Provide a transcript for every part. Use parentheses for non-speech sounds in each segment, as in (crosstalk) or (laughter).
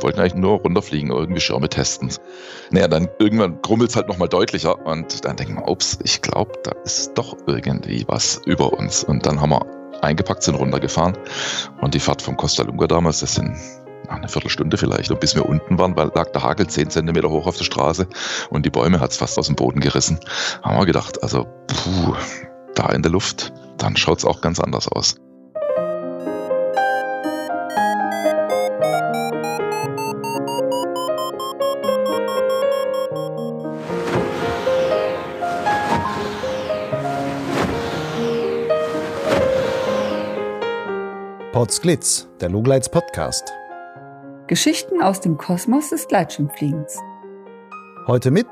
Wir wollten eigentlich nur runterfliegen, irgendwie Schirme testen. Naja, dann irgendwann grummelt es halt nochmal deutlicher und dann denken wir, ups, ich glaube, da ist doch irgendwie was über uns. Und dann haben wir eingepackt, sind runtergefahren und die Fahrt vom Costa Lunga damals, das sind eine Viertelstunde vielleicht. Und bis wir unten waren, lag der Hagel zehn Zentimeter hoch auf der Straße und die Bäume hat es fast aus dem Boden gerissen. Haben wir gedacht, also puh, da in der Luft, dann schaut es auch ganz anders aus. Potsglitz, der Lugleits Podcast. Geschichten aus dem Kosmos des Gleitschirmfliegens. Heute mit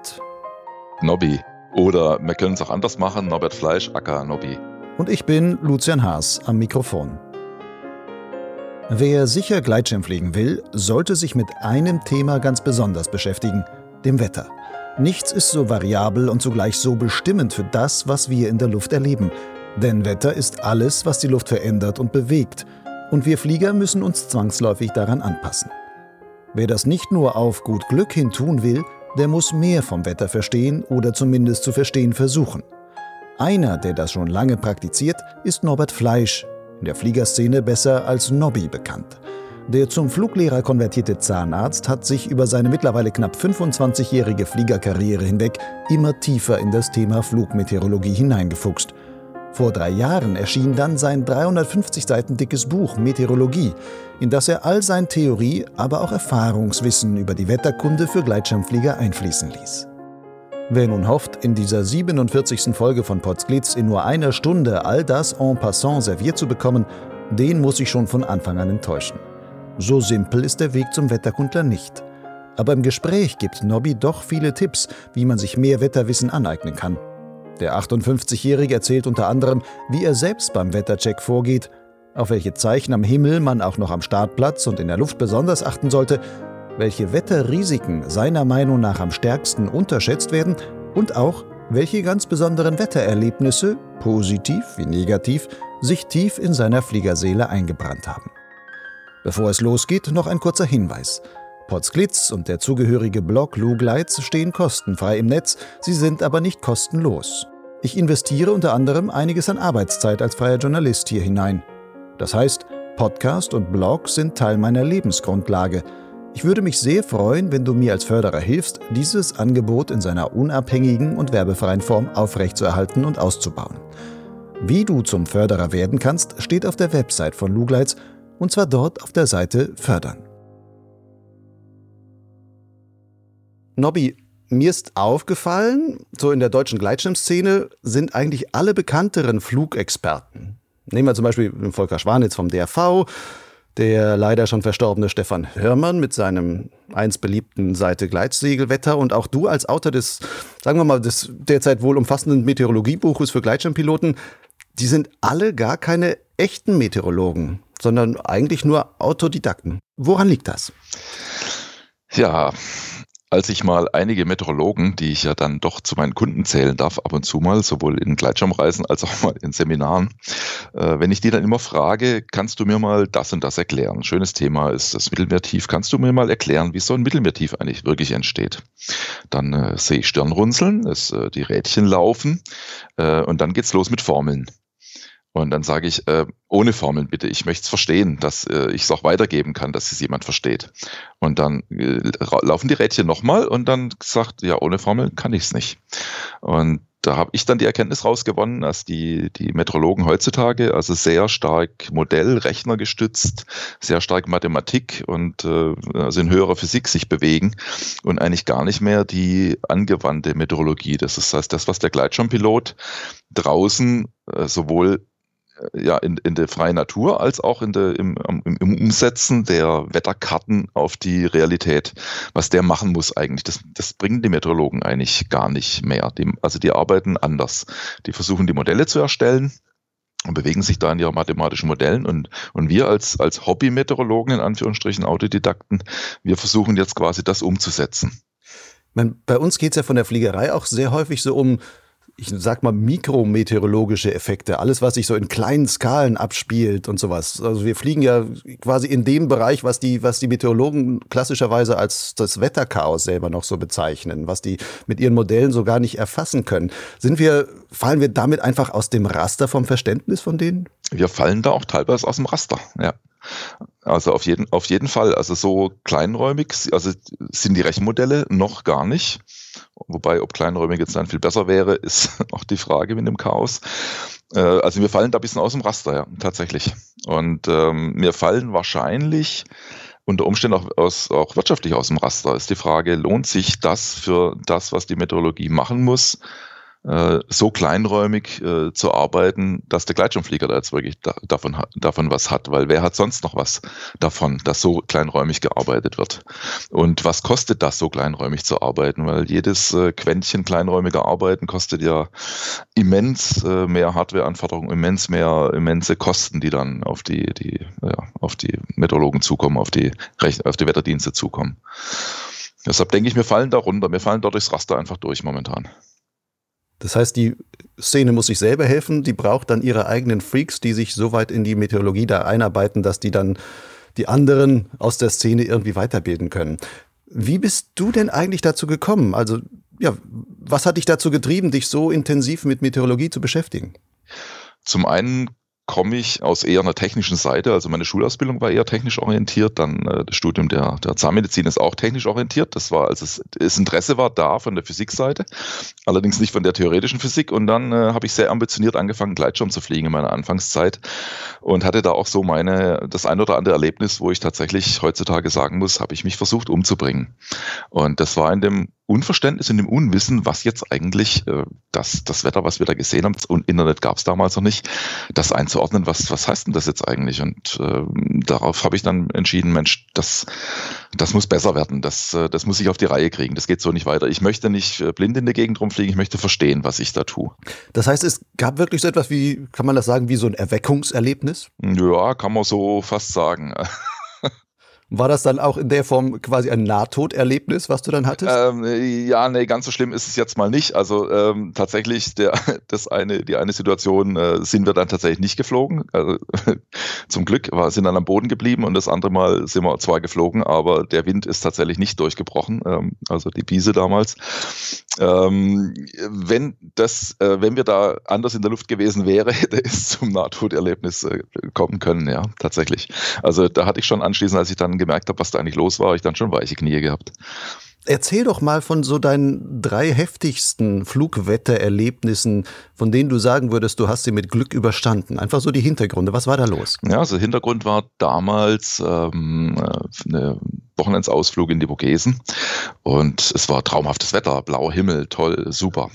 Nobby. Oder wir können es auch anders machen, Norbert Fleisch, Acker Nobby. Und ich bin Lucian Haas am Mikrofon. Wer sicher Gleitschirm fliegen will, sollte sich mit einem Thema ganz besonders beschäftigen, dem Wetter. Nichts ist so variabel und zugleich so bestimmend für das, was wir in der Luft erleben. Denn Wetter ist alles, was die Luft verändert und bewegt – und wir Flieger müssen uns zwangsläufig daran anpassen. Wer das nicht nur auf gut Glück hin tun will, der muss mehr vom Wetter verstehen oder zumindest zu verstehen versuchen. Einer, der das schon lange praktiziert, ist Norbert Fleisch, in der Fliegerszene besser als Nobby bekannt. Der zum Fluglehrer konvertierte Zahnarzt hat sich über seine mittlerweile knapp 25-jährige Fliegerkarriere hinweg immer tiefer in das Thema Flugmeteorologie hineingefuchst – vor drei Jahren erschien dann sein 350 Seiten dickes Buch Meteorologie, in das er all sein Theorie, aber auch Erfahrungswissen über die Wetterkunde für Gleitschirmflieger einfließen ließ. Wer nun hofft, in dieser 47. Folge von Potsglitz in nur einer Stunde all das en passant serviert zu bekommen, den muss ich schon von Anfang an enttäuschen. So simpel ist der Weg zum Wetterkundler nicht. Aber im Gespräch gibt Nobby doch viele Tipps, wie man sich mehr Wetterwissen aneignen kann. Der 58-Jährige erzählt unter anderem, wie er selbst beim Wettercheck vorgeht, auf welche Zeichen am Himmel man auch noch am Startplatz und in der Luft besonders achten sollte, welche Wetterrisiken seiner Meinung nach am stärksten unterschätzt werden und auch, welche ganz besonderen Wettererlebnisse, positiv wie negativ, sich tief in seiner Fliegerseele eingebrannt haben. Bevor es losgeht, noch ein kurzer Hinweis. Potsglitz und der zugehörige Blog Lugleitz stehen kostenfrei im Netz, sie sind aber nicht kostenlos. Ich investiere unter anderem einiges an Arbeitszeit als freier Journalist hier hinein. Das heißt, Podcast und Blog sind Teil meiner Lebensgrundlage. Ich würde mich sehr freuen, wenn du mir als Förderer hilfst, dieses Angebot in seiner unabhängigen und werbefreien Form aufrechtzuerhalten und auszubauen. Wie du zum Förderer werden kannst, steht auf der Website von Lugleitz und zwar dort auf der Seite Fördern. Nobby, mir ist aufgefallen, so in der deutschen Gleitschirmszene sind eigentlich alle bekannteren Flugexperten. Nehmen wir zum Beispiel Volker Schwanitz vom DRV, der leider schon verstorbene Stefan Hörmann mit seinem einst beliebten Seite Gleitsegelwetter und auch du als Autor des, sagen wir mal, des derzeit wohl umfassenden Meteorologiebuches für Gleitschirmpiloten, die sind alle gar keine echten Meteorologen, sondern eigentlich nur Autodidakten. Woran liegt das? Ja, als ich mal einige Meteorologen, die ich ja dann doch zu meinen Kunden zählen darf, ab und zu mal, sowohl in Gleitschirmreisen als auch mal in Seminaren, äh, wenn ich die dann immer frage, kannst du mir mal das und das erklären? Schönes Thema ist das Mittelmeertief. Kannst du mir mal erklären, wie so ein Mittelmeertief eigentlich wirklich entsteht? Dann äh, sehe ich Stirnrunzeln, es, äh, die Rädchen laufen äh, und dann geht's los mit Formeln. Und dann sage ich, äh, ohne Formeln bitte, ich möchte es verstehen, dass äh, ich es auch weitergeben kann, dass es jemand versteht. Und dann äh, laufen die Rädchen nochmal und dann sagt, ja, ohne Formeln kann ich es nicht. Und da habe ich dann die Erkenntnis rausgewonnen, dass die, die Metrologen heutzutage also sehr stark Modell, Rechner gestützt, sehr stark Mathematik und äh, also in höherer Physik sich bewegen und eigentlich gar nicht mehr die angewandte Meteorologie. Das heißt, das, was der Gleitschirmpilot draußen äh, sowohl ja, in, in der freien Natur als auch in der, im, im, Umsetzen der Wetterkarten auf die Realität. Was der machen muss eigentlich, das, das bringen die Meteorologen eigentlich gar nicht mehr. Die, also die arbeiten anders. Die versuchen die Modelle zu erstellen und bewegen sich da in ihren mathematischen Modellen und, und wir als, als Hobby-Meteorologen, in Anführungsstrichen Autodidakten, wir versuchen jetzt quasi das umzusetzen. Bei uns geht es ja von der Fliegerei auch sehr häufig so um ich sag mal, mikrometeorologische Effekte, alles, was sich so in kleinen Skalen abspielt und sowas. Also wir fliegen ja quasi in dem Bereich, was die, was die Meteorologen klassischerweise als das Wetterchaos selber noch so bezeichnen, was die mit ihren Modellen so gar nicht erfassen können. Sind wir, fallen wir damit einfach aus dem Raster vom Verständnis von denen? Wir fallen da auch teilweise aus dem Raster, ja. Also auf jeden, auf jeden Fall. Also so kleinräumig, also sind die Rechenmodelle noch gar nicht. Wobei, ob kleinräumig jetzt dann viel besser wäre, (laughs) ist auch die Frage mit dem Chaos. Äh, also wir fallen da ein bisschen aus dem Raster, ja, tatsächlich. Und ähm, wir fallen wahrscheinlich unter Umständen auch, aus, auch wirtschaftlich aus dem Raster. Ist die Frage, lohnt sich das für das, was die Meteorologie machen muss? Äh, so kleinräumig äh, zu arbeiten, dass der Gleitschirmflieger da jetzt wirklich da, davon, davon was hat, weil wer hat sonst noch was davon, dass so kleinräumig gearbeitet wird? Und was kostet das, so kleinräumig zu arbeiten? Weil jedes äh, Quäntchen kleinräumiger Arbeiten kostet ja immens äh, mehr Hardwareanforderungen, immens mehr, immense Kosten, die dann auf die, die, ja, auf die Meteorologen zukommen, auf die, auf die Wetterdienste zukommen. Deshalb denke ich, wir fallen da runter, wir fallen dort durchs Raster einfach durch momentan. Das heißt, die Szene muss sich selber helfen, die braucht dann ihre eigenen Freaks, die sich so weit in die Meteorologie da einarbeiten, dass die dann die anderen aus der Szene irgendwie weiterbilden können. Wie bist du denn eigentlich dazu gekommen? Also, ja, was hat dich dazu getrieben, dich so intensiv mit Meteorologie zu beschäftigen? Zum einen komme ich aus eher einer technischen Seite. Also meine Schulausbildung war eher technisch orientiert. Dann äh, das Studium der, der Zahnmedizin ist auch technisch orientiert. Das war, also das Interesse war da von der Physikseite, allerdings nicht von der theoretischen Physik. Und dann äh, habe ich sehr ambitioniert angefangen, Gleitschirm zu fliegen in meiner Anfangszeit und hatte da auch so meine, das ein oder andere Erlebnis, wo ich tatsächlich heutzutage sagen muss, habe ich mich versucht umzubringen. Und das war in dem Unverständnis, in dem Unwissen, was jetzt eigentlich äh, das, das Wetter, was wir da gesehen haben, und Internet gab es damals noch nicht, das einzuordnen, was, was heißt denn das jetzt eigentlich? Und äh, darauf habe ich dann entschieden, Mensch, das, das muss besser werden, das, äh, das muss ich auf die Reihe kriegen, das geht so nicht weiter. Ich möchte nicht äh, blind in der Gegend rumfliegen, ich möchte verstehen, was ich da tue. Das heißt, es gab wirklich so etwas wie, kann man das sagen, wie so ein Erweckungserlebnis? Ja, kann man so fast sagen. (laughs) War das dann auch in der Form quasi ein Nahtoderlebnis, was du dann hattest? Ähm, ja, nee, ganz so schlimm ist es jetzt mal nicht. Also ähm, tatsächlich, der, (laughs) das eine, die eine Situation äh, sind wir dann tatsächlich nicht geflogen. Also, (laughs) zum Glück war, sind dann am Boden geblieben und das andere Mal sind wir zwar geflogen, aber der Wind ist tatsächlich nicht durchgebrochen. Ähm, also die Biese damals. Ähm, wenn das, äh, wenn wir da anders in der Luft gewesen wäre, (laughs) hätte es zum Nahtoderlebnis äh, kommen können, ja, tatsächlich. Also da hatte ich schon anschließend, als ich dann gemerkt habe, was da eigentlich los war, ich dann schon weiche Knie gehabt. Erzähl doch mal von so deinen drei heftigsten Flugwettererlebnissen, von denen du sagen würdest, du hast sie mit Glück überstanden. Einfach so die Hintergründe. Was war da los? Ja, also Hintergrund war damals ähm, äh, eine Wochenendsausflug in die Vogesen und es war traumhaftes Wetter, blauer Himmel, toll, super.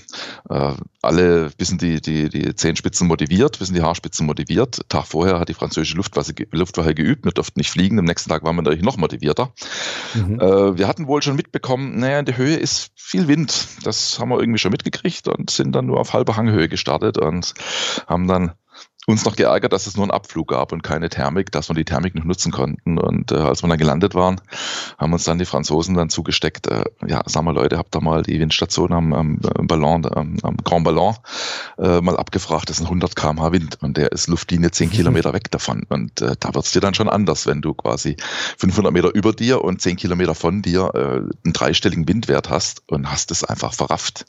Äh, alle wissen die, die, die Zehenspitzen motiviert, wissen die Haarspitzen motiviert. Tag vorher hat die französische Luftwaffe, Luftwaffe geübt, wir durften nicht fliegen, am nächsten Tag waren wir natürlich noch motivierter. Mhm. Äh, wir hatten wohl schon mitbekommen, naja, in der Höhe ist viel Wind. Das haben wir irgendwie schon mitgekriegt und sind dann nur auf halber Hanghöhe gestartet und haben dann uns noch geärgert, dass es nur einen Abflug gab und keine Thermik, dass wir die Thermik nicht nutzen konnten. Und äh, als wir dann gelandet waren, haben uns dann die Franzosen dann zugesteckt, äh, ja, sag mal Leute, habt ihr mal die Windstation am, am Ballon, am, am Grand Ballon äh, mal abgefragt, das ist ein 100 km/h Wind und der ist Luftlinie 10 mhm. Kilometer weg davon. Und äh, da wird's dir dann schon anders, wenn du quasi 500 Meter über dir und 10 Kilometer von dir äh, einen dreistelligen Windwert hast und hast es einfach verrafft.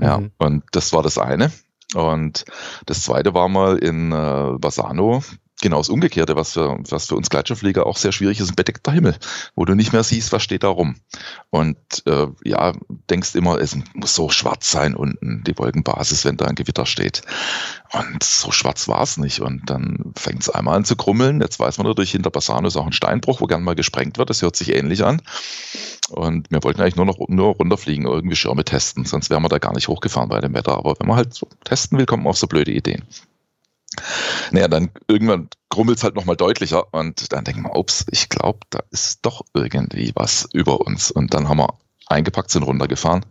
Ja, mhm. und das war das eine. Und das zweite war mal in äh, Bassano, genau das Umgekehrte, was für, was für uns Gleitschirmflieger auch sehr schwierig ist, ein bedeckter Himmel, wo du nicht mehr siehst, was steht da rum. Und äh, ja, denkst immer, es muss so schwarz sein unten, die Wolkenbasis, wenn da ein Gewitter steht. Und so schwarz war es nicht. Und dann fängt es einmal an zu krummeln. Jetzt weiß man natürlich, hinter Bassano ist auch ein Steinbruch, wo gern mal gesprengt wird. Das hört sich ähnlich an. Und wir wollten eigentlich nur noch nur runterfliegen, irgendwie Schirme testen, sonst wären wir da gar nicht hochgefahren bei dem Wetter. Aber wenn man halt so testen will, kommt man auf so blöde Ideen. Naja, dann irgendwann grummelt es halt nochmal deutlicher und dann denken wir, ups, ich glaube, da ist doch irgendwie was über uns. Und dann haben wir eingepackt, sind runtergefahren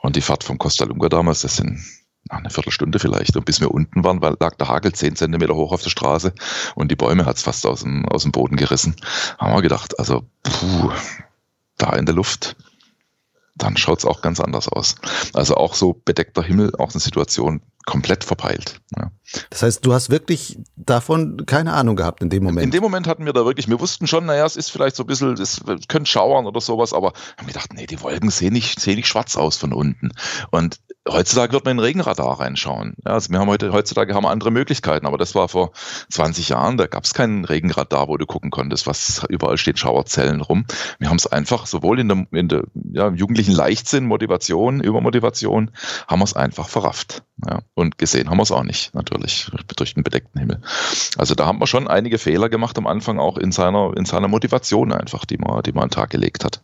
und die Fahrt vom Costa Lunga damals, das sind eine Viertelstunde vielleicht. Und bis wir unten waren, lag der Hagel zehn Zentimeter hoch auf der Straße und die Bäume hat es fast aus dem, aus dem Boden gerissen. Haben wir gedacht, also puh, da in der Luft, dann schaut es auch ganz anders aus. Also auch so bedeckter Himmel, auch eine Situation komplett verpeilt. Ja. Das heißt, du hast wirklich davon keine Ahnung gehabt in dem Moment? In dem Moment hatten wir da wirklich, wir wussten schon, naja, es ist vielleicht so ein bisschen, es könnte schauern oder sowas, aber haben gedacht, nee, die Wolken sehen nicht, sehen nicht schwarz aus von unten. Und heutzutage wird man in Regenradar reinschauen. Ja, also wir haben heute, heutzutage haben wir andere Möglichkeiten, aber das war vor 20 Jahren, da gab es keinen Regenradar, wo du gucken konntest, was überall steht, Schauerzellen rum. Wir haben es einfach sowohl in der, in der ja, jugendlichen Leichtsinn, Motivation, Übermotivation, haben wir es einfach verrafft. Ja, und gesehen haben wir es auch nicht, natürlich, durch den bedeckten Himmel. Also da haben wir schon einige Fehler gemacht am Anfang, auch in seiner, in seiner Motivation einfach, die man, die man an den Tag gelegt hat.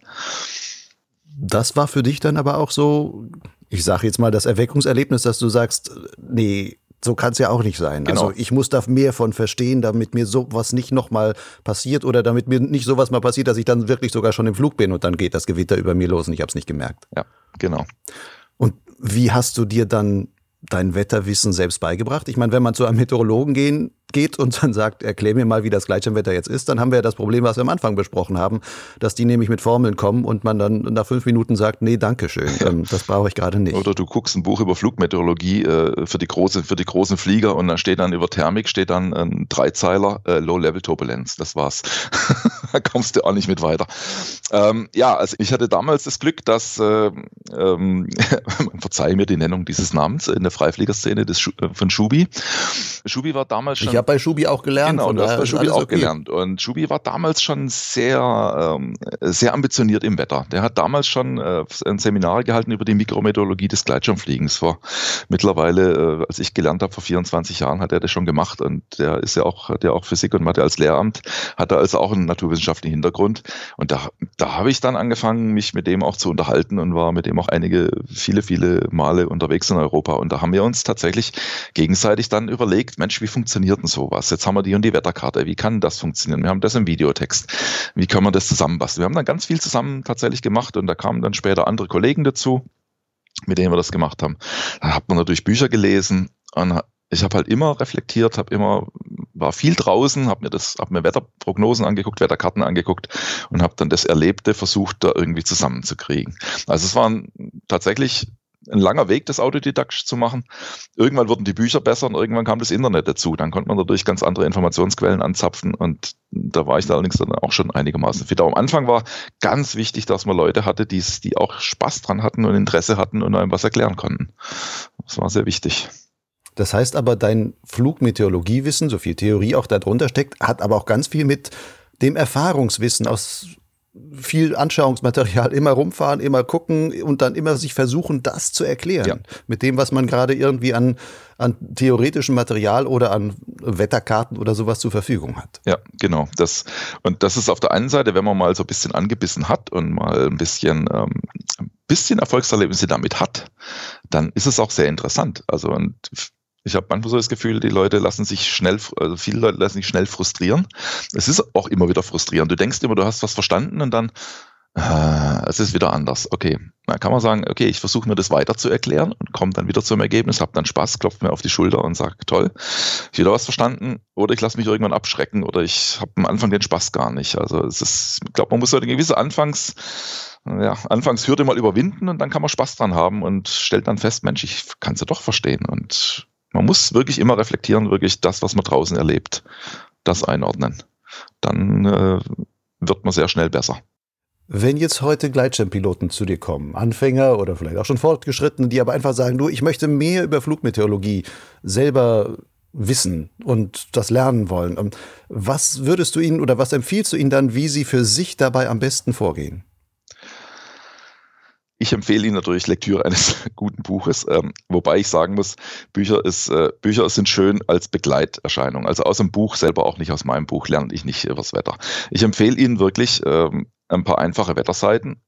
Das war für dich dann aber auch so, ich sage jetzt mal, das Erweckungserlebnis, dass du sagst, nee, so kann es ja auch nicht sein. Genau. Also ich muss da mehr von verstehen, damit mir sowas nicht nochmal passiert oder damit mir nicht sowas mal passiert, dass ich dann wirklich sogar schon im Flug bin und dann geht das Gewitter über mir los und ich habe es nicht gemerkt. Ja, genau. Und wie hast du dir dann dein Wetterwissen selbst beigebracht? Ich meine, wenn man zu einem Meteorologen gehen, geht und dann sagt, erklär mir mal, wie das Gleitschirmwetter jetzt ist, dann haben wir ja das Problem, was wir am Anfang besprochen haben, dass die nämlich mit Formeln kommen und man dann nach fünf Minuten sagt, nee, danke schön, ähm, das brauche ich gerade nicht. Oder du guckst ein Buch über Flugmeteorologie äh, für die große, für die großen Flieger und dann steht dann über Thermik steht dann ein Dreizeiler äh, Low Level Turbulenz. Das war's. (laughs) da kommst du auch nicht mit weiter. Ähm, ja, also ich hatte damals das Glück, dass äh, ähm, (laughs) verzeih mir die Nennung dieses Namens in der Freifliegerszene des, äh, von Schubi. Schubi war damals schon habe bei Schubi auch gelernt. Genau, du hast bei Schubi auch okay. gelernt. Und Schubi war damals schon sehr, ähm, sehr ambitioniert im Wetter. Der hat damals schon äh, ein Seminar gehalten über die Mikrometeorologie des Gleitschirmfliegens. Vor mittlerweile, äh, als ich gelernt habe, vor 24 Jahren, hat er das schon gemacht. Und der ist ja auch, hat ja auch Physik und Mathe als Lehramt, hat er also auch einen naturwissenschaftlichen Hintergrund. Und da, da habe ich dann angefangen, mich mit dem auch zu unterhalten und war mit dem auch einige, viele, viele Male unterwegs in Europa. Und da haben wir uns tatsächlich gegenseitig dann überlegt, Mensch, wie funktioniert denn sowas. Jetzt haben wir die und die Wetterkarte. Wie kann das funktionieren? Wir haben das im Videotext. Wie können wir das zusammenbasteln? Wir haben dann ganz viel zusammen tatsächlich gemacht und da kamen dann später andere Kollegen dazu, mit denen wir das gemacht haben. Da hat man natürlich Bücher gelesen und ich habe halt immer reflektiert, habe immer war viel draußen, habe mir das, habe mir Wetterprognosen angeguckt, Wetterkarten angeguckt und habe dann das Erlebte versucht, da irgendwie zusammenzukriegen. Also es waren tatsächlich ein langer Weg, das autodidaktisch zu machen. Irgendwann wurden die Bücher besser und irgendwann kam das Internet dazu. Dann konnte man dadurch ganz andere Informationsquellen anzapfen und da war ich da allerdings dann auch schon einigermaßen fit. Aber am Anfang war ganz wichtig, dass man Leute hatte, die, die auch Spaß dran hatten und Interesse hatten und einem was erklären konnten. Das war sehr wichtig. Das heißt aber, dein Flugmeteorologiewissen, so viel Theorie auch darunter steckt, hat aber auch ganz viel mit dem Erfahrungswissen aus viel Anschauungsmaterial, immer rumfahren, immer gucken und dann immer sich versuchen, das zu erklären. Ja. Mit dem, was man gerade irgendwie an, an theoretischem Material oder an Wetterkarten oder sowas zur Verfügung hat. Ja, genau. Das, und das ist auf der einen Seite, wenn man mal so ein bisschen angebissen hat und mal ein bisschen, ähm, ein bisschen Erfolgserlebnisse damit hat, dann ist es auch sehr interessant. Also und ich habe manchmal so das Gefühl, die Leute lassen sich schnell, also viele Leute lassen sich schnell frustrieren. Es ist auch immer wieder frustrierend. Du denkst immer, du hast was verstanden und dann, äh, es ist wieder anders. Okay, dann kann man sagen, okay, ich versuche mir das weiter zu erklären und komme dann wieder zum Ergebnis, habe dann Spaß, klopfe mir auf die Schulter und sage, toll, ich wieder was verstanden oder ich lasse mich irgendwann abschrecken oder ich habe am Anfang den Spaß gar nicht. Also es ist, ich glaube, man muss so eine gewisse Anfangs ja, Anfangshürde mal überwinden und dann kann man Spaß dran haben und stellt dann fest, Mensch, ich kann sie doch verstehen und man muss wirklich immer reflektieren, wirklich das, was man draußen erlebt, das einordnen. Dann äh, wird man sehr schnell besser. Wenn jetzt heute Gleitschirmpiloten zu dir kommen, Anfänger oder vielleicht auch schon Fortgeschrittene, die aber einfach sagen, du, ich möchte mehr über Flugmeteorologie selber wissen und das lernen wollen, ähm, was würdest du ihnen oder was empfiehlst du ihnen dann, wie sie für sich dabei am besten vorgehen? Ich empfehle Ihnen natürlich Lektüre eines (laughs) guten Buches, ähm, wobei ich sagen muss, Bücher, ist, äh, Bücher sind schön als Begleiterscheinung. Also aus dem Buch selber, auch nicht aus meinem Buch, lerne ich nicht übers Wetter. Ich empfehle Ihnen wirklich ähm, ein paar einfache Wetterseiten,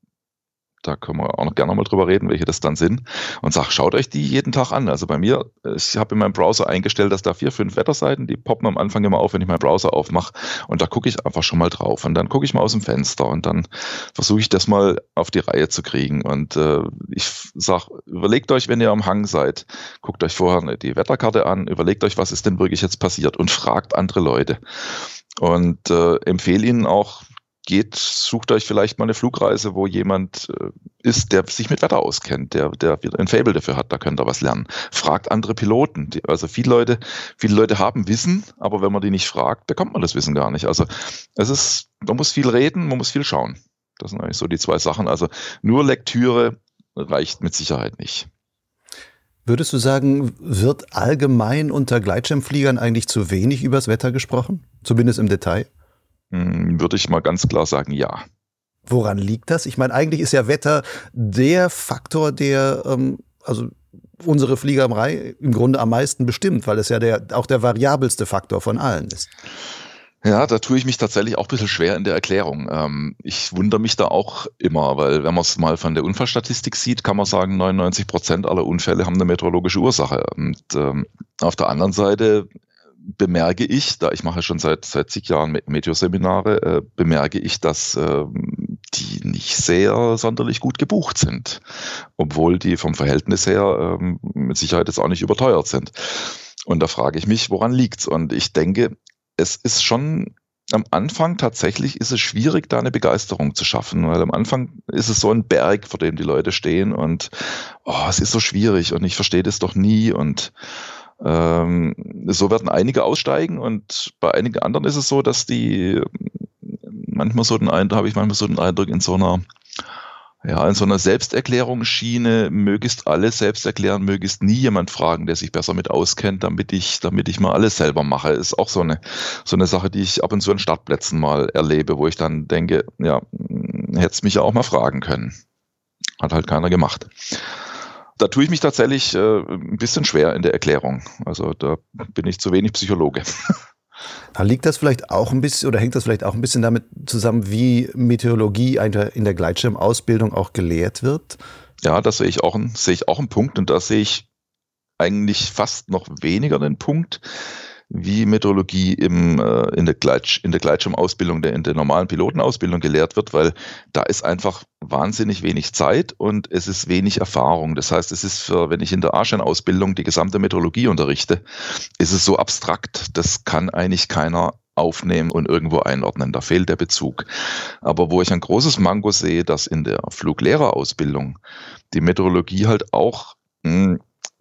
da können wir auch noch gerne mal drüber reden, welche das dann sind. Und sag, schaut euch die jeden Tag an. Also bei mir, ich habe in meinem Browser eingestellt, dass da vier, fünf Wetterseiten, die poppen am Anfang immer auf, wenn ich meinen Browser aufmache. Und da gucke ich einfach schon mal drauf. Und dann gucke ich mal aus dem Fenster und dann versuche ich das mal auf die Reihe zu kriegen. Und äh, ich sag, überlegt euch, wenn ihr am Hang seid, guckt euch vorher die Wetterkarte an, überlegt euch, was ist denn wirklich jetzt passiert und fragt andere Leute. Und äh, empfehle ihnen auch, geht, sucht euch vielleicht mal eine Flugreise, wo jemand äh, ist, der sich mit Wetter auskennt, der, der ein Fable dafür hat, da könnt ihr was lernen. Fragt andere Piloten. Also viele Leute, viele Leute haben Wissen, aber wenn man die nicht fragt, bekommt man das Wissen gar nicht. Also es ist, man muss viel reden, man muss viel schauen. Das sind eigentlich so die zwei Sachen. Also nur Lektüre reicht mit Sicherheit nicht. Würdest du sagen, wird allgemein unter Gleitschirmfliegern eigentlich zu wenig übers Wetter gesprochen? Zumindest im Detail? Hm, würde ich mal ganz klar sagen, ja. Woran liegt das? Ich meine, eigentlich ist ja Wetter der Faktor, der ähm, also unsere Fliegerei im Grunde am meisten bestimmt, weil es ja der, auch der variabelste Faktor von allen ist. Ja, da tue ich mich tatsächlich auch ein bisschen schwer in der Erklärung. Ähm, ich wundere mich da auch immer, weil wenn man es mal von der Unfallstatistik sieht, kann man sagen, 99 Prozent aller Unfälle haben eine meteorologische Ursache. Und ähm, auf der anderen Seite bemerke ich, da ich mache schon seit, seit zig Jahren Meteoseminare, äh, bemerke ich, dass äh, die nicht sehr sonderlich gut gebucht sind, obwohl die vom Verhältnis her äh, mit Sicherheit jetzt auch nicht überteuert sind. Und da frage ich mich, woran liegt's? Und ich denke, es ist schon am Anfang tatsächlich ist es schwierig, da eine Begeisterung zu schaffen, weil am Anfang ist es so ein Berg, vor dem die Leute stehen und oh, es ist so schwierig und ich verstehe das doch nie und ähm, so werden einige aussteigen und bei einigen anderen ist es so, dass die manchmal so den Eindruck, habe ich manchmal so den Eindruck, in so einer ja, in so einer Selbsterklärungsschiene möglichst alles selbst erklären, möglichst nie jemand fragen, der sich besser mit auskennt, damit ich, damit ich mal alles selber mache, ist auch so eine, so eine Sache, die ich ab und zu an Startplätzen mal erlebe, wo ich dann denke, ja, hätte es mich ja auch mal fragen können. Hat halt keiner gemacht da tue ich mich tatsächlich äh, ein bisschen schwer in der Erklärung. Also da bin ich zu wenig Psychologe. (laughs) Liegt das vielleicht auch ein bisschen oder hängt das vielleicht auch ein bisschen damit zusammen, wie Meteorologie in der Gleitschirmausbildung auch gelehrt wird? Ja, das sehe ich auch, sehe ich auch einen Punkt und da sehe ich eigentlich fast noch weniger den Punkt, wie Meteorologie im, äh, in der, Gleitsch, in der Gleitschirmausbildung, der in der normalen Pilotenausbildung gelehrt wird, weil da ist einfach wahnsinnig wenig Zeit und es ist wenig Erfahrung. Das heißt, es ist für, wenn ich in der A-Schein-Ausbildung die gesamte Meteorologie unterrichte, ist es so abstrakt, das kann eigentlich keiner aufnehmen und irgendwo einordnen. Da fehlt der Bezug. Aber wo ich ein großes Mango sehe, dass in der Fluglehrerausbildung die Meteorologie halt auch mh, hm,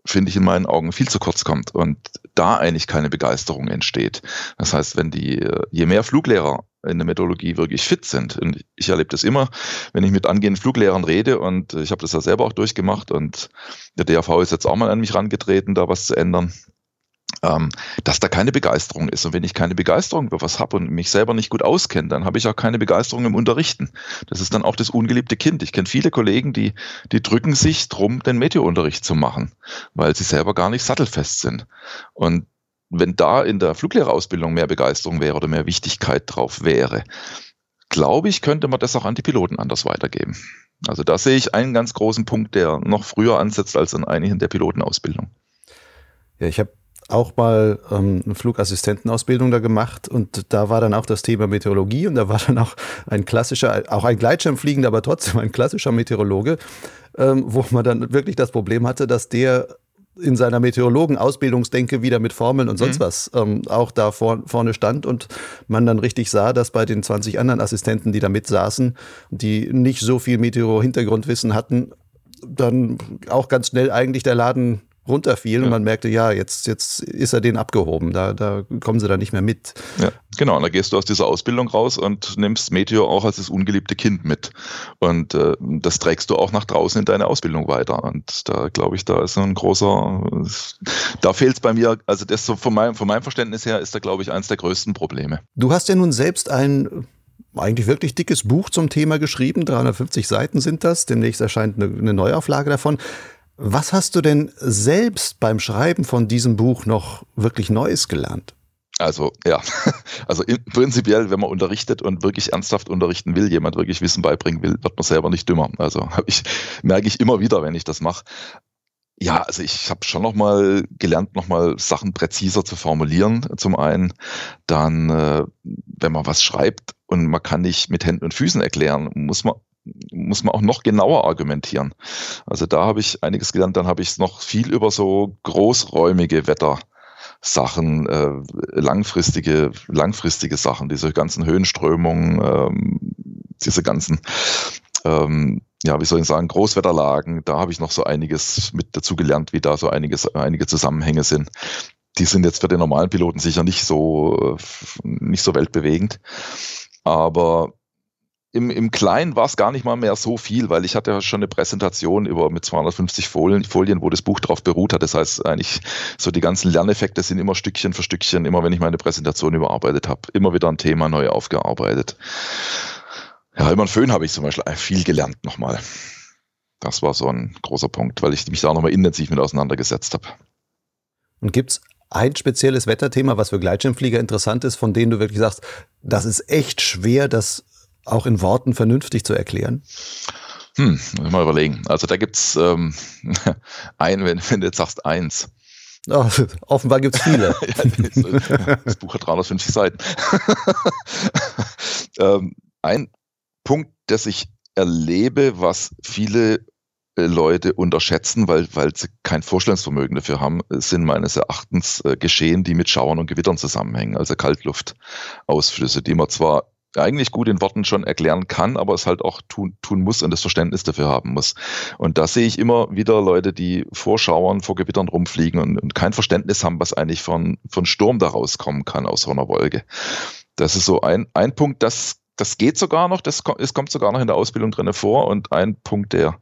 finde ich in meinen Augen viel zu kurz kommt und da eigentlich keine Begeisterung entsteht. Das heißt, wenn die, je mehr Fluglehrer in der Methodologie wirklich fit sind. Und ich erlebe das immer, wenn ich mit angehenden Fluglehrern rede und ich habe das ja selber auch durchgemacht und der DAV ist jetzt auch mal an mich rangetreten, da was zu ändern ähm, dass da keine Begeisterung ist. Und wenn ich keine Begeisterung über was habe und mich selber nicht gut auskenne, dann habe ich auch keine Begeisterung im Unterrichten. Das ist dann auch das ungeliebte Kind. Ich kenne viele Kollegen, die, die drücken sich drum, den Meteorunterricht zu machen, weil sie selber gar nicht sattelfest sind. Und wenn da in der Fluglehrerausbildung mehr Begeisterung wäre oder mehr Wichtigkeit drauf wäre, glaube ich, könnte man das auch an die Piloten anders weitergeben. Also da sehe ich einen ganz großen Punkt, der noch früher ansetzt als an einigen der Pilotenausbildung. Ja, ich habe auch mal ähm, eine Flugassistentenausbildung da gemacht und da war dann auch das Thema Meteorologie und da war dann auch ein klassischer, auch ein Gleitschirmfliegender, aber trotzdem ein klassischer Meteorologe, ähm, wo man dann wirklich das Problem hatte, dass der in seiner Meteorologen-Ausbildungsdenke wieder mit Formeln und sonst mhm. was ähm, auch da vor, vorne stand und man dann richtig sah, dass bei den 20 anderen Assistenten, die da mit saßen, die nicht so viel Meteor-Hintergrundwissen hatten, dann auch ganz schnell eigentlich der Laden runterfiel ja. und man merkte, ja, jetzt, jetzt ist er den abgehoben, da, da kommen sie dann nicht mehr mit. Ja, genau, und da gehst du aus dieser Ausbildung raus und nimmst Meteor auch als das ungeliebte Kind mit. Und äh, das trägst du auch nach draußen in deine Ausbildung weiter. Und da glaube ich, da ist ein großer, da fehlt es bei mir, also das so von meinem, von meinem Verständnis her ist da, glaube ich, eines der größten Probleme. Du hast ja nun selbst ein eigentlich wirklich dickes Buch zum Thema geschrieben. 350 Seiten sind das. Demnächst erscheint eine, eine Neuauflage davon. Was hast du denn selbst beim Schreiben von diesem Buch noch wirklich Neues gelernt? Also ja, (laughs) also prinzipiell, wenn man unterrichtet und wirklich ernsthaft unterrichten will, jemand wirklich Wissen beibringen will, wird man selber nicht dümmer. Also (laughs) ich, merke ich immer wieder, wenn ich das mache. Ja, also ich habe schon nochmal gelernt, nochmal Sachen präziser zu formulieren. Zum einen, dann, äh, wenn man was schreibt und man kann nicht mit Händen und Füßen erklären, muss man muss man auch noch genauer argumentieren. Also da habe ich einiges gelernt, dann habe ich noch viel über so großräumige Wettersachen, äh, langfristige, langfristige Sachen, diese ganzen Höhenströmungen, ähm, diese ganzen ähm, ja, wie soll ich sagen, Großwetterlagen, da habe ich noch so einiges mit dazu gelernt, wie da so einiges, einige Zusammenhänge sind. Die sind jetzt für den normalen Piloten sicher nicht so, nicht so weltbewegend. Aber im, im Kleinen war es gar nicht mal mehr so viel, weil ich hatte ja schon eine Präsentation über mit 250 Folien, Folien, wo das Buch drauf beruht hat. Das heißt eigentlich so die ganzen Lerneffekte sind immer Stückchen für Stückchen, immer wenn ich meine Präsentation überarbeitet habe, immer wieder ein Thema neu aufgearbeitet. Ja, über den Föhn habe ich zum Beispiel viel gelernt nochmal. Das war so ein großer Punkt, weil ich mich da nochmal intensiv mit auseinandergesetzt habe. Und gibt es ein spezielles Wetterthema, was für Gleitschirmflieger interessant ist, von denen du wirklich sagst, das ist echt schwer, das auch in Worten vernünftig zu erklären? Hm, mal überlegen. Also da gibt's ähm, (laughs) ein, wenn, wenn du jetzt sagst eins. Oh, (laughs) offenbar gibt's viele. (laughs) das Buch hat 350 Seiten. ähm, ein Punkt, das ich erlebe, was viele äh, Leute unterschätzen, weil, weil sie kein Vorstellungsvermögen dafür haben, sind meines Erachtens äh, Geschehen, die mit Schauern und Gewittern zusammenhängen, also Kaltluftausflüsse, die man zwar eigentlich gut in Worten schon erklären kann, aber es halt auch tun, tun muss und das Verständnis dafür haben muss. Und da sehe ich immer wieder Leute, die vor Schauern, vor Gewittern rumfliegen und, und kein Verständnis haben, was eigentlich von, von Sturm da rauskommen kann aus so einer Wolke. Das ist so ein, ein Punkt, das das geht sogar noch, das es kommt sogar noch in der Ausbildung drin vor. Und ein Punkt, der,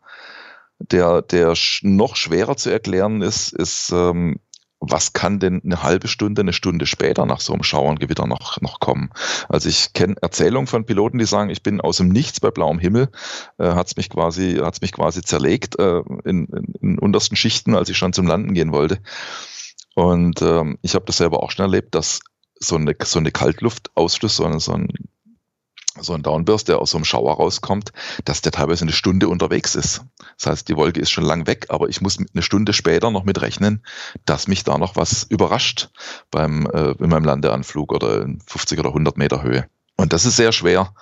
der, der noch schwerer zu erklären ist, ist, ähm, was kann denn eine halbe Stunde, eine Stunde später nach so einem Schauerngewitter noch, noch kommen? Also ich kenne Erzählungen von Piloten, die sagen, ich bin aus dem Nichts bei blauem Himmel, äh, hat's mich quasi, mich quasi zerlegt äh, in, in, in untersten Schichten, als ich schon zum Landen gehen wollte. Und ähm, ich habe das selber auch schon erlebt, dass so eine, so eine Kaltluftausschluss, so, eine, so ein so ein Downburst, der aus so einem Schauer rauskommt, dass der teilweise eine Stunde unterwegs ist. Das heißt, die Wolke ist schon lang weg, aber ich muss eine Stunde später noch mit rechnen, dass mich da noch was überrascht beim, äh, in meinem Landeanflug oder in 50 oder 100 Meter Höhe. Und das ist sehr schwer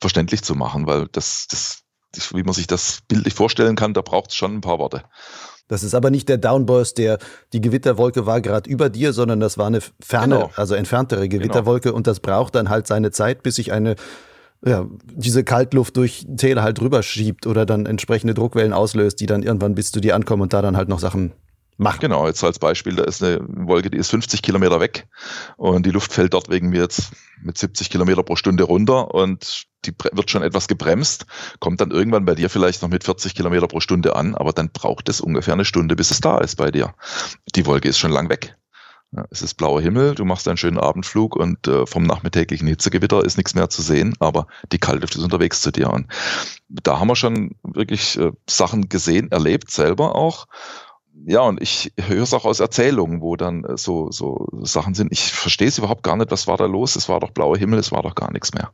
verständlich zu machen, weil das, das, wie man sich das bildlich vorstellen kann, da braucht es schon ein paar Worte. Das ist aber nicht der Downburst, der die Gewitterwolke war gerade über dir, sondern das war eine ferne, genau. also entferntere genau. Gewitterwolke genau. und das braucht dann halt seine Zeit, bis sich eine ja, diese Kaltluft durch Täler halt drüber schiebt oder dann entsprechende Druckwellen auslöst, die dann irgendwann bis zu dir ankommen und da dann halt noch Sachen machen. Genau, jetzt als Beispiel, da ist eine Wolke, die ist 50 Kilometer weg und die Luft fällt dort wegen mir jetzt mit 70 Kilometer pro Stunde runter und die wird schon etwas gebremst, kommt dann irgendwann bei dir vielleicht noch mit 40 Kilometer pro Stunde an, aber dann braucht es ungefähr eine Stunde, bis es da ist bei dir. Die Wolke ist schon lang weg. Ja, es ist blauer Himmel, du machst einen schönen Abendflug und äh, vom nachmittäglichen Hitzegewitter ist nichts mehr zu sehen, aber die Kaltluft ist unterwegs zu dir. Und da haben wir schon wirklich äh, Sachen gesehen, erlebt, selber auch. Ja, und ich höre es auch aus Erzählungen, wo dann äh, so, so Sachen sind. Ich verstehe es überhaupt gar nicht, was war da los? Es war doch blauer Himmel, es war doch gar nichts mehr.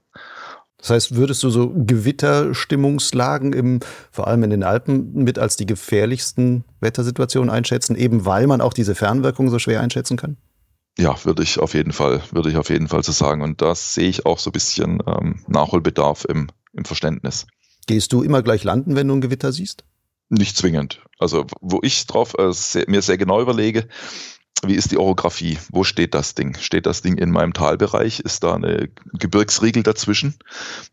Das heißt, würdest du so Gewitterstimmungslagen im, vor allem in den Alpen mit als die gefährlichsten Wettersituationen einschätzen, eben weil man auch diese Fernwirkung so schwer einschätzen kann? Ja, würde ich auf jeden Fall, würde ich auf jeden Fall so sagen. Und das sehe ich auch so ein bisschen ähm, Nachholbedarf im, im Verständnis. Gehst du immer gleich landen, wenn du ein Gewitter siehst? Nicht zwingend. Also, wo ich drauf äh, sehr, mir sehr genau überlege, wie ist die Orografie? Wo steht das Ding? Steht das Ding in meinem Talbereich? Ist da eine Gebirgsriegel dazwischen?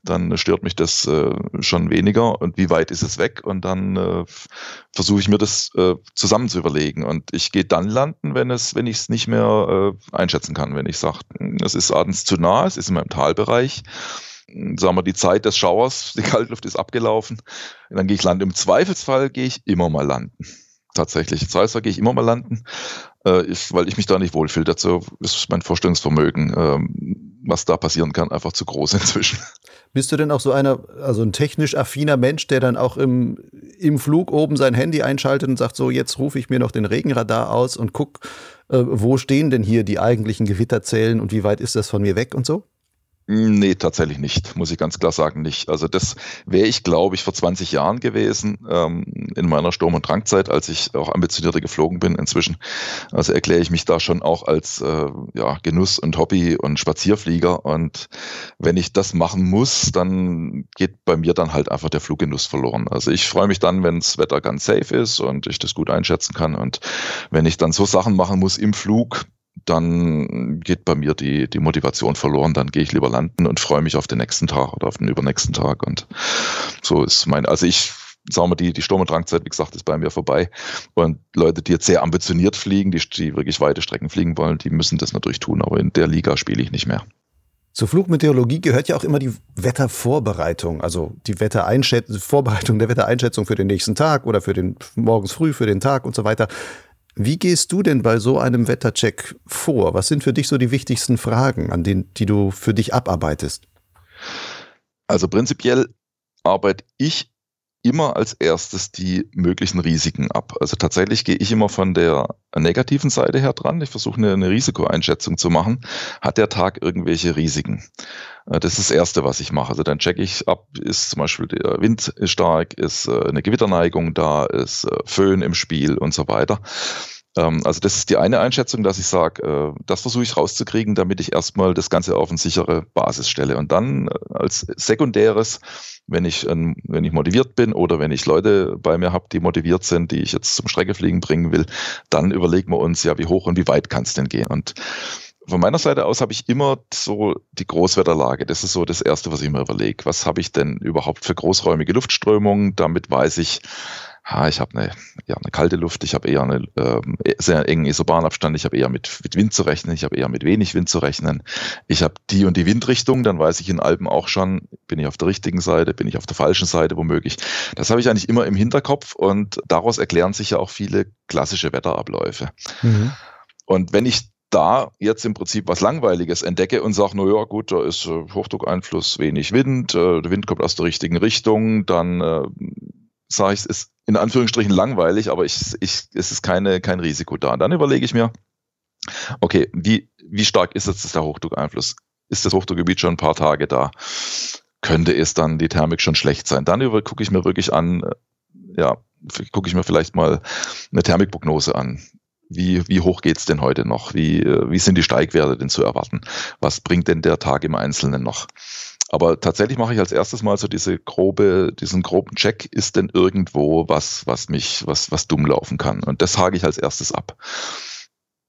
Dann stört mich das äh, schon weniger. Und wie weit ist es weg? Und dann äh, versuche ich mir das äh, zusammen zu überlegen. Und ich gehe dann landen, wenn es, wenn ich es nicht mehr äh, einschätzen kann. Wenn ich sage, es ist abends zu nah, es ist in meinem Talbereich. Sagen wir, die Zeit des Schauers, (laughs) die Kaltluft ist abgelaufen. dann gehe ich landen. Im Zweifelsfall gehe ich immer mal landen tatsächlich. Zweifelsfall gehe ich immer mal landen äh, ich, weil ich mich da nicht wohlfühle. Dazu ist mein Vorstellungsvermögen, ähm, was da passieren kann, einfach zu groß (laughs) inzwischen. Bist du denn auch so einer, also ein technisch affiner Mensch, der dann auch im, im Flug oben sein Handy einschaltet und sagt, so jetzt rufe ich mir noch den Regenradar aus und guck, äh, wo stehen denn hier die eigentlichen Gewitterzellen und wie weit ist das von mir weg und so? Nee, tatsächlich nicht, muss ich ganz klar sagen, nicht. Also das wäre ich, glaube ich, vor 20 Jahren gewesen, ähm, in meiner Sturm- und Drangzeit, als ich auch ambitionierter geflogen bin inzwischen. Also erkläre ich mich da schon auch als äh, ja, Genuss und Hobby und Spazierflieger. Und wenn ich das machen muss, dann geht bei mir dann halt einfach der Fluggenuss verloren. Also ich freue mich dann, wenn das Wetter ganz safe ist und ich das gut einschätzen kann. Und wenn ich dann so Sachen machen muss im Flug, dann geht bei mir die, die Motivation verloren. Dann gehe ich lieber landen und freue mich auf den nächsten Tag oder auf den übernächsten Tag. Und so ist mein, also ich sagen wir, die, die Sturm- und Drangzeit, wie gesagt, ist bei mir vorbei. Und Leute, die jetzt sehr ambitioniert fliegen, die, die wirklich weite Strecken fliegen wollen, die müssen das natürlich tun. Aber in der Liga spiele ich nicht mehr. Zur Flugmeteorologie gehört ja auch immer die Wettervorbereitung, also die Wettereinschätzung, Vorbereitung der Wettereinschätzung für den nächsten Tag oder für den morgens früh für den Tag und so weiter. Wie gehst du denn bei so einem Wettercheck vor? Was sind für dich so die wichtigsten Fragen, an denen, die du für dich abarbeitest? Also prinzipiell arbeite ich immer als erstes die möglichen Risiken ab. Also tatsächlich gehe ich immer von der negativen Seite her dran. Ich versuche eine, eine Risikoeinschätzung zu machen. Hat der Tag irgendwelche Risiken? Äh, das ist das Erste, was ich mache. Also dann checke ich ab, ist zum Beispiel der Wind stark, ist äh, eine Gewitterneigung da, ist äh, Föhn im Spiel und so weiter. Ähm, also das ist die eine Einschätzung, dass ich sage, äh, das versuche ich rauszukriegen, damit ich erstmal das Ganze auf eine sichere Basis stelle. Und dann äh, als sekundäres, wenn ich, ähm, wenn ich motiviert bin oder wenn ich Leute bei mir habe, die motiviert sind, die ich jetzt zum Streckefliegen bringen will, dann überlegen wir uns ja, wie hoch und wie weit kann es denn gehen. Und von meiner Seite aus habe ich immer so die Großwetterlage. Das ist so das Erste, was ich mir überlege. Was habe ich denn überhaupt für großräumige Luftströmungen? Damit weiß ich, ha, ich habe eine, ja, eine kalte Luft, ich habe eher einen ähm, sehr engen Isobahnabstand, ich habe eher mit, mit Wind zu rechnen, ich habe eher mit wenig Wind zu rechnen. Ich habe die und die Windrichtung, dann weiß ich in Alpen auch schon, bin ich auf der richtigen Seite, bin ich auf der falschen Seite womöglich. Das habe ich eigentlich immer im Hinterkopf und daraus erklären sich ja auch viele klassische Wetterabläufe. Mhm. Und wenn ich da jetzt im Prinzip was Langweiliges entdecke und sage, na ja, gut, da ist äh, Hochdruckeinfluss, wenig Wind, äh, der Wind kommt aus der richtigen Richtung, dann äh, sage ich, es ist in Anführungsstrichen langweilig, aber ich, ich, es ist keine, kein Risiko da. Und dann überlege ich mir, okay, wie, wie stark ist jetzt der Hochdruckeinfluss? Ist das Hochdruckgebiet schon ein paar Tage da? Könnte es dann die Thermik schon schlecht sein? Dann gucke ich mir wirklich an, äh, ja, gucke ich mir vielleicht mal eine Thermikprognose an. Wie, wie hoch geht's denn heute noch? Wie, äh, wie sind die Steigwerte denn zu erwarten? Was bringt denn der Tag im Einzelnen noch? Aber tatsächlich mache ich als erstes mal so diese grobe, diesen groben Check, ist denn irgendwo was, was mich, was, was dumm laufen kann? Und das hake ich als erstes ab.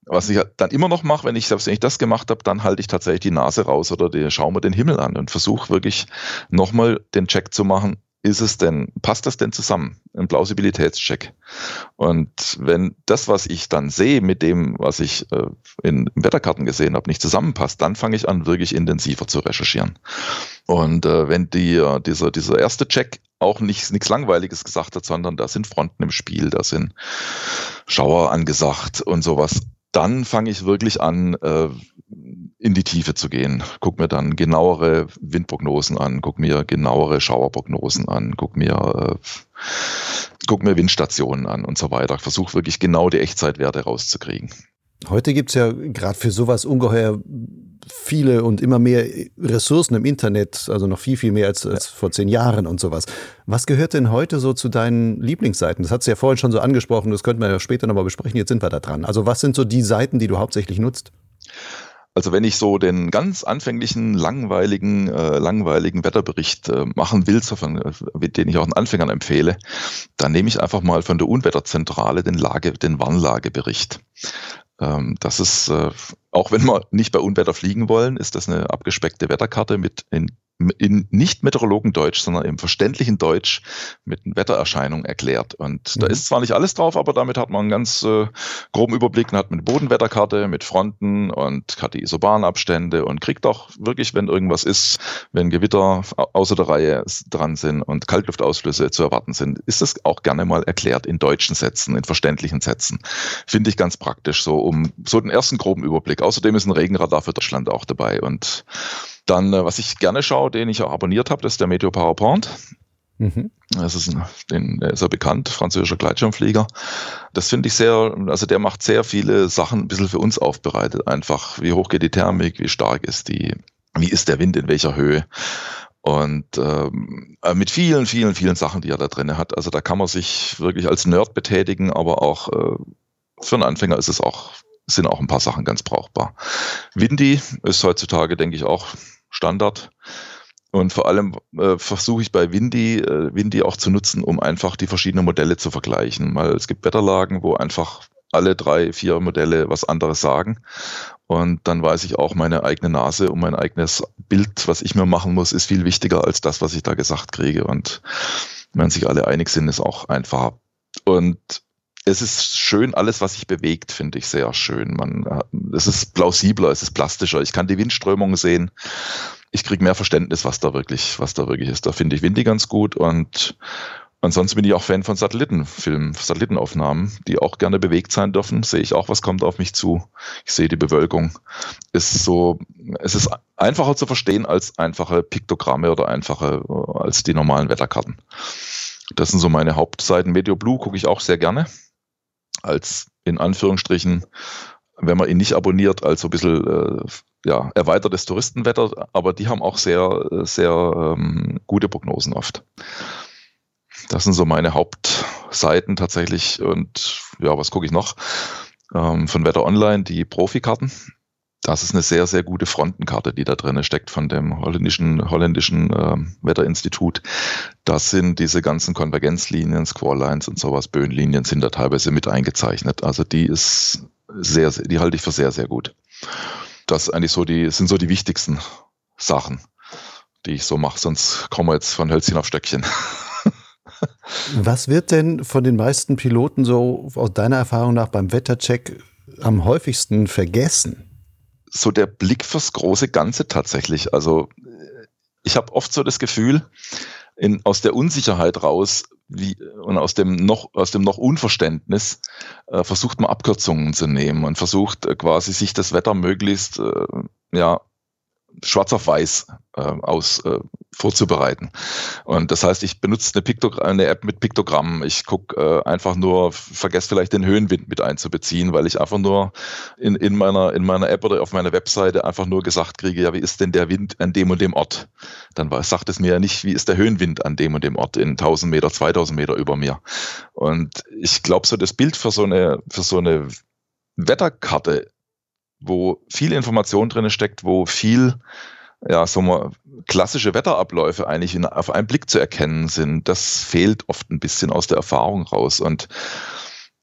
Was ich dann immer noch mache, wenn ich, selbst wenn ich das gemacht habe, dann halte ich tatsächlich die Nase raus oder die, schaue mir den Himmel an und versuche wirklich nochmal den Check zu machen, ist es denn, passt das denn zusammen? Ein Plausibilitätscheck. Und wenn das, was ich dann sehe, mit dem, was ich äh, in Wetterkarten gesehen habe, nicht zusammenpasst, dann fange ich an, wirklich intensiver zu recherchieren. Und äh, wenn die, äh, dieser, dieser erste Check auch nichts nichts Langweiliges gesagt hat, sondern da sind Fronten im Spiel, da sind Schauer angesagt und sowas, dann fange ich wirklich an, äh, in die Tiefe zu gehen. Guck mir dann genauere Windprognosen an, guck mir genauere Schauerprognosen an, guck mir, äh, guck mir Windstationen an und so weiter. Versuche wirklich genau die Echtzeitwerte rauszukriegen. Heute gibt es ja gerade für sowas ungeheuer viele und immer mehr Ressourcen im Internet, also noch viel, viel mehr als, als vor zehn Jahren und sowas. Was gehört denn heute so zu deinen Lieblingsseiten? Das hast du ja vorhin schon so angesprochen, das könnten wir ja später nochmal besprechen, jetzt sind wir da dran. Also was sind so die Seiten, die du hauptsächlich nutzt? Also wenn ich so den ganz anfänglichen, langweiligen, äh, langweiligen Wetterbericht äh, machen will, so von, äh, den ich auch den Anfängern empfehle, dann nehme ich einfach mal von der Unwetterzentrale den Lage, den Warnlagebericht. Ähm, das ist, äh, auch wenn wir nicht bei Unwetter fliegen wollen, ist das eine abgespeckte Wetterkarte mit in in nicht Meteorologendeutsch, sondern im verständlichen Deutsch mit Wettererscheinungen erklärt. Und mhm. da ist zwar nicht alles drauf, aber damit hat man einen ganz äh, groben Überblick und hat eine Bodenwetterkarte mit Fronten und hat die Isobahnabstände und kriegt auch wirklich, wenn irgendwas ist, wenn Gewitter außer der Reihe dran sind und Kaltluftausflüsse zu erwarten sind, ist das auch gerne mal erklärt in deutschen Sätzen, in verständlichen Sätzen. Finde ich ganz praktisch so, um so den ersten groben Überblick. Außerdem ist ein Regenradar für Deutschland auch dabei und dann, äh, was ich gerne schaue, den ich auch abonniert habe, das ist der Meteo PowerPoint. Mhm. Das ist, ein, den, der ist ja bekannt, französischer Gleitschirmflieger. Das finde ich sehr, also der macht sehr viele Sachen ein bisschen für uns aufbereitet. Einfach, wie hoch geht die Thermik, wie stark ist die, wie ist der Wind in welcher Höhe. Und ähm, äh, mit vielen, vielen, vielen Sachen, die er da drin hat. Also da kann man sich wirklich als Nerd betätigen, aber auch äh, für einen Anfänger ist es auch, sind auch ein paar Sachen ganz brauchbar. Windy ist heutzutage, denke ich, auch Standard. Und vor allem äh, versuche ich bei Windy, äh, Windy auch zu nutzen, um einfach die verschiedenen Modelle zu vergleichen. Weil es gibt Wetterlagen, wo einfach alle drei, vier Modelle was anderes sagen. Und dann weiß ich auch, meine eigene Nase und mein eigenes Bild, was ich mir machen muss, ist viel wichtiger als das, was ich da gesagt kriege. Und wenn sich alle einig sind, ist auch einfacher. Und es ist schön, alles, was sich bewegt, finde ich sehr schön. Man, äh, es ist plausibler, es ist plastischer. Ich kann die Windströmung sehen. Ich kriege mehr Verständnis, was da wirklich, was da wirklich ist. Da finde ich Windy ganz gut und Ansonsten bin ich auch Fan von Satellitenfilmen, Satellitenaufnahmen, die auch gerne bewegt sein dürfen. Sehe ich auch, was kommt auf mich zu. Ich sehe die Bewölkung. Ist so, es ist einfacher zu verstehen als einfache Piktogramme oder einfache, als die normalen Wetterkarten. Das sind so meine Hauptseiten. Medio Blue gucke ich auch sehr gerne als in Anführungsstrichen, wenn man ihn nicht abonniert, als so ein bisschen äh, ja, erweitertes Touristenwetter, aber die haben auch sehr, sehr ähm, gute Prognosen oft. Das sind so meine Hauptseiten tatsächlich. Und ja, was gucke ich noch? Ähm, von Wetter Online, die Profikarten. Das ist eine sehr, sehr gute Frontenkarte, die da drin steckt von dem holländischen, holländischen äh, Wetterinstitut. Das sind diese ganzen Konvergenzlinien, Squall-Lines und sowas, Böenlinien sind da teilweise mit eingezeichnet. Also die ist sehr, die halte ich für sehr, sehr gut. Das eigentlich so die, sind so die wichtigsten Sachen, die ich so mache, sonst kommen wir jetzt von Hölzchen auf Stöckchen. (laughs) Was wird denn von den meisten Piloten so aus deiner Erfahrung nach beim Wettercheck am häufigsten vergessen? So der Blick fürs große Ganze tatsächlich. Also ich habe oft so das Gefühl, in, aus der Unsicherheit raus wie, und aus dem noch, aus dem noch Unverständnis äh, versucht man Abkürzungen zu nehmen und versucht äh, quasi sich das Wetter möglichst äh, ja, schwarz auf weiß äh, aus äh, vorzubereiten. Und das heißt, ich benutze eine, Piktok eine App mit Piktogrammen. Ich gucke äh, einfach nur, vergesse vielleicht den Höhenwind mit einzubeziehen, weil ich einfach nur in, in, meiner, in meiner App oder auf meiner Webseite einfach nur gesagt kriege, ja, wie ist denn der Wind an dem und dem Ort? Dann sagt es mir ja nicht, wie ist der Höhenwind an dem und dem Ort in 1000 Meter, 2000 Meter über mir. Und ich glaube, so das Bild für so eine, für so eine Wetterkarte wo viel Information drin steckt, wo viel ja, so mal klassische Wetterabläufe eigentlich in, auf einen Blick zu erkennen sind. Das fehlt oft ein bisschen aus der Erfahrung raus. Und